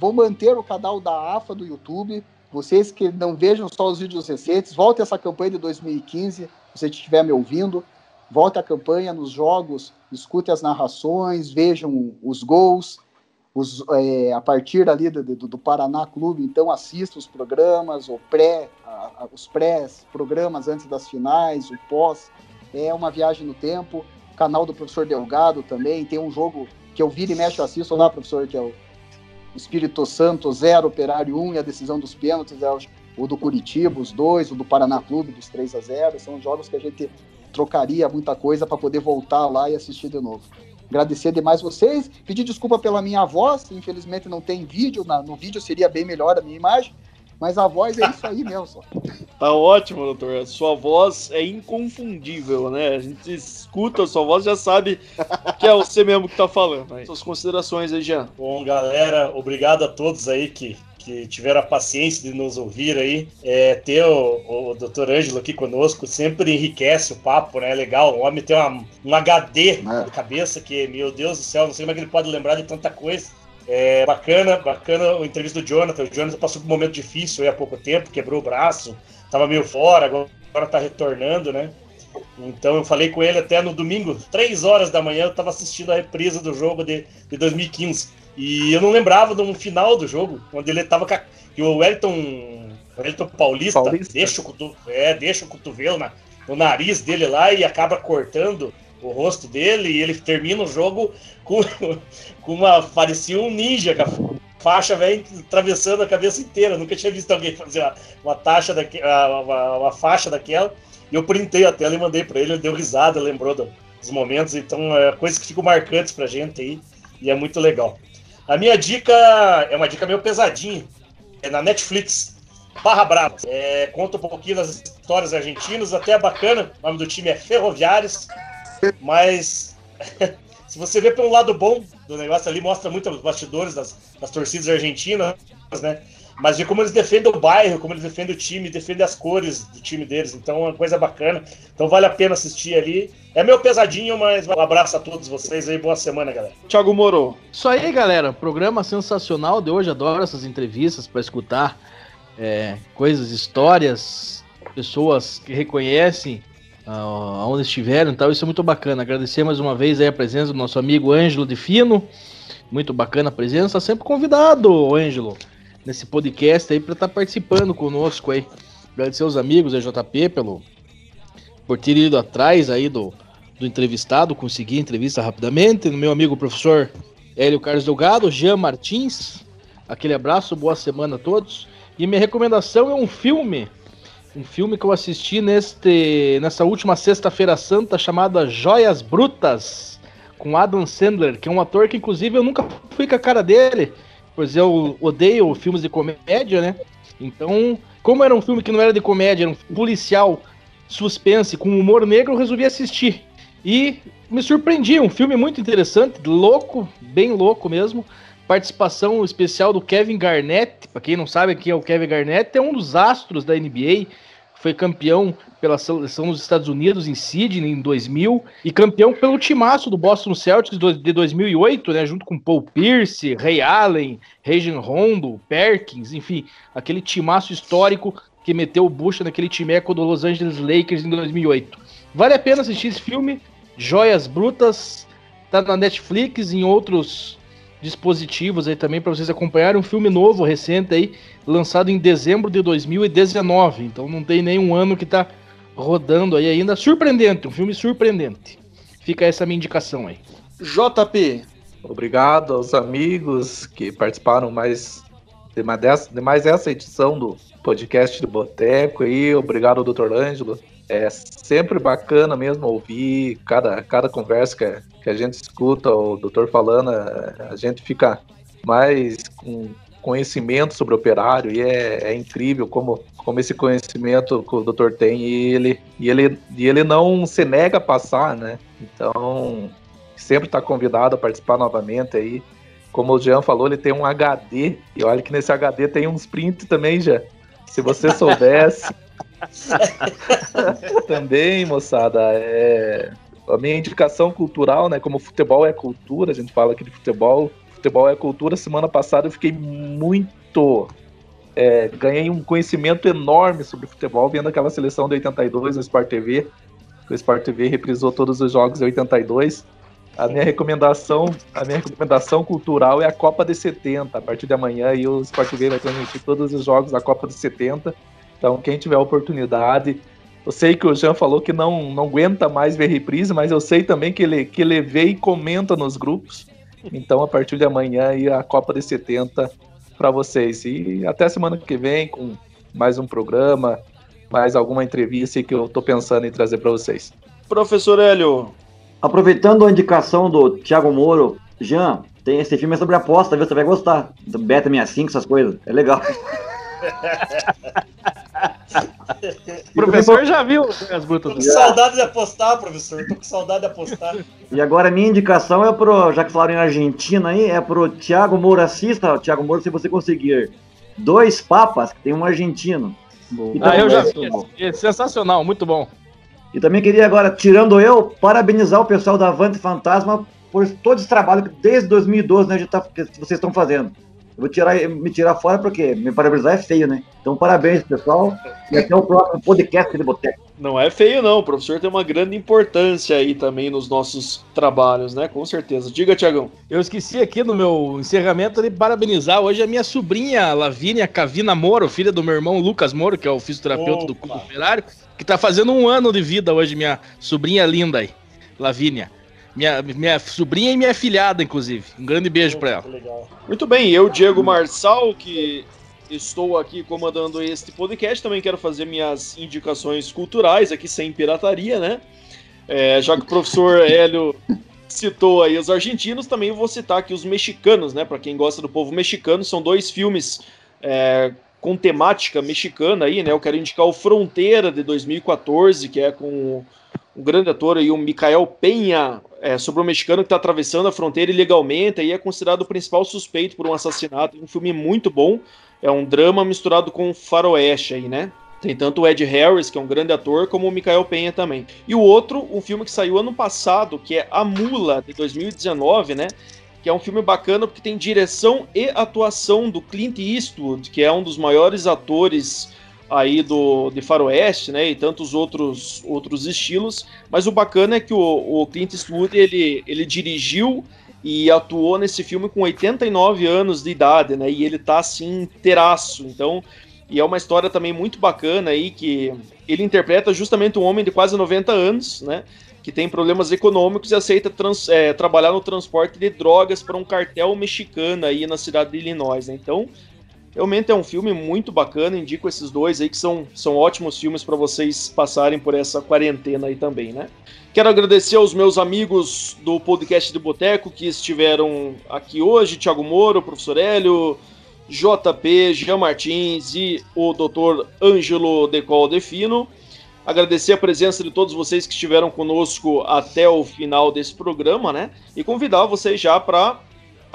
vou manter o canal da AFA do YouTube. Vocês que não vejam só os vídeos recentes, volte essa campanha de 2015, se você estiver me ouvindo, volte a campanha nos jogos, escute as narrações, vejam os gols, os, é, a partir ali do, do, do, Paraná Clube, então assista os programas, o pré, a, a, os pré-programas antes das finais, o pós, é uma viagem no tempo. Canal do professor Delgado também, tem um jogo que eu viro e mexo assisto lá, professor, que é o Espírito Santo 0, Operário 1 um, e a decisão dos pênaltis é o do Curitiba, os dois, o do Paraná Clube, dos 3 a 0 São jogos que a gente trocaria muita coisa para poder voltar lá e assistir de novo. Agradecer demais vocês, pedir desculpa pela minha voz, infelizmente não tem vídeo, no vídeo seria bem melhor a minha imagem, mas a voz é isso aí mesmo. Só. Tá ótimo, doutor. A sua voz é inconfundível, né? A gente escuta a sua voz já sabe que é você mesmo que tá falando. Aí. Suas considerações aí, Jean. Bom, galera, obrigado a todos aí que que tiveram a paciência de nos ouvir aí. É, ter o, o Dr. Ângelo aqui conosco sempre enriquece o papo, né? É legal. O homem tem uma, um HD é. na cabeça que, meu Deus do céu, não sei como é que ele pode lembrar de tanta coisa. É bacana, bacana o entrevista do Jonathan. O Jonathan passou por um momento difícil aí há pouco tempo, quebrou o braço, tava meio fora, agora, agora tá retornando, né? Então eu falei com ele até no domingo, 3 horas da manhã, eu tava assistindo a reprise do jogo de, de 2015. E eu não lembrava do final do jogo, onde ele tava. Que o Wellington, o Wellington Paulista, Paulista. Deixa, o, é, deixa o cotovelo na, no nariz dele lá e acaba cortando o rosto dele. E ele termina o jogo com, com uma. Parecia um ninja, cara faixa vem atravessando a cabeça inteira. Nunca tinha visto alguém fazer uma, uma taxa daque, uma, uma, faixa daquela. E eu printei a tela e mandei para ele. Ele deu risada, lembrou do, dos momentos. Então, é coisas que ficam marcantes pra gente aí. E é muito legal. A minha dica é uma dica meio pesadinha. É na Netflix. Barra Brava. É, conta um pouquinho das, vitórias argentinas, até é bacana. O nome do time é Ferroviários, mas se você vê pelo lado bom do negócio ali, mostra muito os bastidores das, das torcidas argentinas, né? Mas ver como eles defendem o bairro, como eles defendem o time, defendem as cores do time deles. Então é uma coisa bacana. Então vale a pena assistir ali. É meu pesadinho, mas um abraço a todos vocês aí. Boa semana, galera. Thiago Moro. Isso aí, galera. Programa sensacional de hoje. Adoro essas entrevistas para escutar é, coisas, histórias, pessoas que reconhecem uh, onde estiveram e tal. Isso é muito bacana. Agradecer mais uma vez a presença do nosso amigo Ângelo de Fino. Muito bacana a presença. Sempre convidado, Ângelo nesse podcast aí para estar tá participando conosco aí. Agradecer aos amigos da JP pelo por ter ido atrás aí do, do entrevistado, conseguir a entrevista rapidamente. No meu amigo professor Hélio Carlos Delgado, Jean Martins, aquele abraço, boa semana a todos. E minha recomendação é um filme, um filme que eu assisti neste, nessa última sexta-feira santa chamada Joias Brutas, com Adam Sandler, que é um ator que inclusive eu nunca fui com a cara dele pois eu odeio filmes de comédia, né? Então, como era um filme que não era de comédia, era um policial suspense com humor negro, eu resolvi assistir. E me surpreendi, um filme muito interessante, louco, bem louco mesmo. Participação especial do Kevin Garnett, para quem não sabe quem é o Kevin Garnett, é um dos astros da NBA, foi campeão pela seleção dos Estados Unidos em Sydney em 2000 e campeão pelo timaço do Boston Celtics de 2008, né, junto com Paul Pierce, Ray Allen, Rajon Rondo, Perkins, enfim, aquele timaço histórico que meteu o bucha naquele timeco do Los Angeles Lakers em 2008. Vale a pena assistir esse filme, Joias Brutas, tá na Netflix e em outros dispositivos aí também para vocês acompanharem um filme novo, recente aí, lançado em dezembro de 2019. Então não tem nenhum ano que está rodando aí ainda. Surpreendente, um filme surpreendente. Fica essa minha indicação aí. JP. Obrigado aos amigos que participaram mais de mais, essa edição do podcast do Boteco aí. Obrigado, doutor Ângelo. É sempre bacana mesmo ouvir cada, cada conversa que, que a gente escuta, o doutor falando, a gente fica mais com conhecimento sobre o operário e é, é, incrível como, como esse conhecimento que o doutor tem e ele, e, ele, e ele não se nega a passar, né? Então, sempre está convidado a participar novamente aí. Como o Jean falou, ele tem um HD e olha que nesse HD tem uns prints também, já. Se você soubesse. também, moçada, é a minha indicação cultural, né? Como futebol é cultura, a gente fala aqui de futebol, futebol é cultura. Semana passada eu fiquei muito. É, ganhei um conhecimento enorme sobre futebol vendo aquela seleção de 82 no Sport TV. O Sport TV reprisou todos os jogos de 82. A minha recomendação, a minha recomendação cultural é a Copa de 70. A partir de amanhã e o Sport TV vai transmitir todos os jogos da Copa de 70. Então, quem tiver oportunidade, eu sei que o Jean falou que não, não aguenta mais ver reprise, mas eu sei também que ele, que ele vê e comenta nos grupos. Então, a partir de amanhã, aí a Copa de 70 para vocês. E até semana que vem com mais um programa, mais alguma entrevista que eu estou pensando em trazer para vocês. Professor Hélio. Aproveitando a indicação do Thiago Moro, Jean, tem esse filme sobre aposta, viu? Você vai gostar. Beta 65, essas coisas. É legal. o professor já viu as brutas. Tô com saudade de apostar, professor. Tô com saudade de apostar. E agora a minha indicação é pro, já que falaram em Argentina aí, é pro Thiago Moura. Assista, Thiago Moura, se você conseguir. Dois papas, que tem um argentino. ah, eu já vi. É sensacional, muito bom. E também queria agora, tirando eu, parabenizar o pessoal da Avante Fantasma por todo esse trabalho que desde 2012 né, tá, que vocês estão fazendo. Eu vou tirar, me tirar fora porque me parabenizar é feio, né? Então, parabéns, pessoal. E até o próximo podcast de Boteco. Não é feio, não. O professor tem uma grande importância aí também nos nossos trabalhos, né? Com certeza. Diga, Tiagão. Eu esqueci aqui no meu encerramento de parabenizar hoje a minha sobrinha Lavínia Cavina Moro, filha do meu irmão Lucas Moro, que é o fisioterapeuta Opa. do Clube Operário, que tá fazendo um ano de vida hoje, minha sobrinha linda aí, Lavínia. Minha, minha sobrinha e minha filhada, inclusive. Um grande beijo para ela. Muito bem, eu, Diego Marçal, que estou aqui comandando este podcast, também quero fazer minhas indicações culturais aqui sem pirataria, né? É, já que o professor Hélio citou aí os argentinos, também vou citar aqui os mexicanos, né? Para quem gosta do povo mexicano, são dois filmes é, com temática mexicana aí, né? Eu quero indicar o Fronteira de 2014, que é com um grande ator aí, o Micael Penha, é, sobre um mexicano que está atravessando a fronteira ilegalmente e é considerado o principal suspeito por um assassinato. Um filme muito bom. É um drama misturado com faroeste aí, né? Tem tanto o Ed Harris, que é um grande ator, como o Michael Penha também. E o outro, um filme que saiu ano passado, que é A Mula, de 2019, né? Que é um filme bacana porque tem direção e atuação do Clint Eastwood, que é um dos maiores atores aí do de faroeste, né, e tantos outros outros estilos, mas o bacana é que o, o Clint Eastwood ele, ele dirigiu e atuou nesse filme com 89 anos de idade, né, e ele tá assim inteiraço, então e é uma história também muito bacana aí que ele interpreta justamente um homem de quase 90 anos, né? Que tem problemas econômicos e aceita trans, é, trabalhar no transporte de drogas para um cartel mexicano aí na cidade de Illinois, né? Então, realmente é um filme muito bacana. Indico esses dois aí que são, são ótimos filmes para vocês passarem por essa quarentena aí também, né? Quero agradecer aos meus amigos do podcast de Boteco que estiveram aqui hoje, Thiago Moro, professor Hélio, JP, Jean Martins e o Dr. Ângelo Decol Defino. Agradecer a presença de todos vocês que estiveram conosco até o final desse programa, né? E convidar vocês já para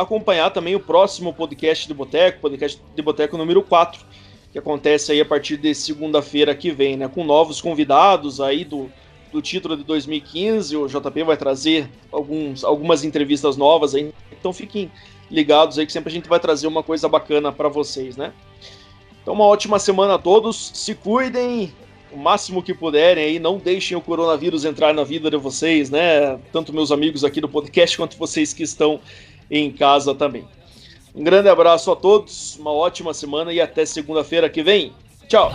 acompanhar também o próximo podcast de Boteco, podcast de Boteco número 4, que acontece aí a partir de segunda-feira que vem, né? Com novos convidados aí do, do título de 2015. O JP vai trazer alguns, algumas entrevistas novas aí. Então fiquem ligados aí que sempre a gente vai trazer uma coisa bacana para vocês, né? Então uma ótima semana a todos, se cuidem o máximo que puderem aí, não deixem o coronavírus entrar na vida de vocês, né? Tanto meus amigos aqui do podcast quanto vocês que estão em casa também. Um grande abraço a todos, uma ótima semana e até segunda-feira que vem. Tchau.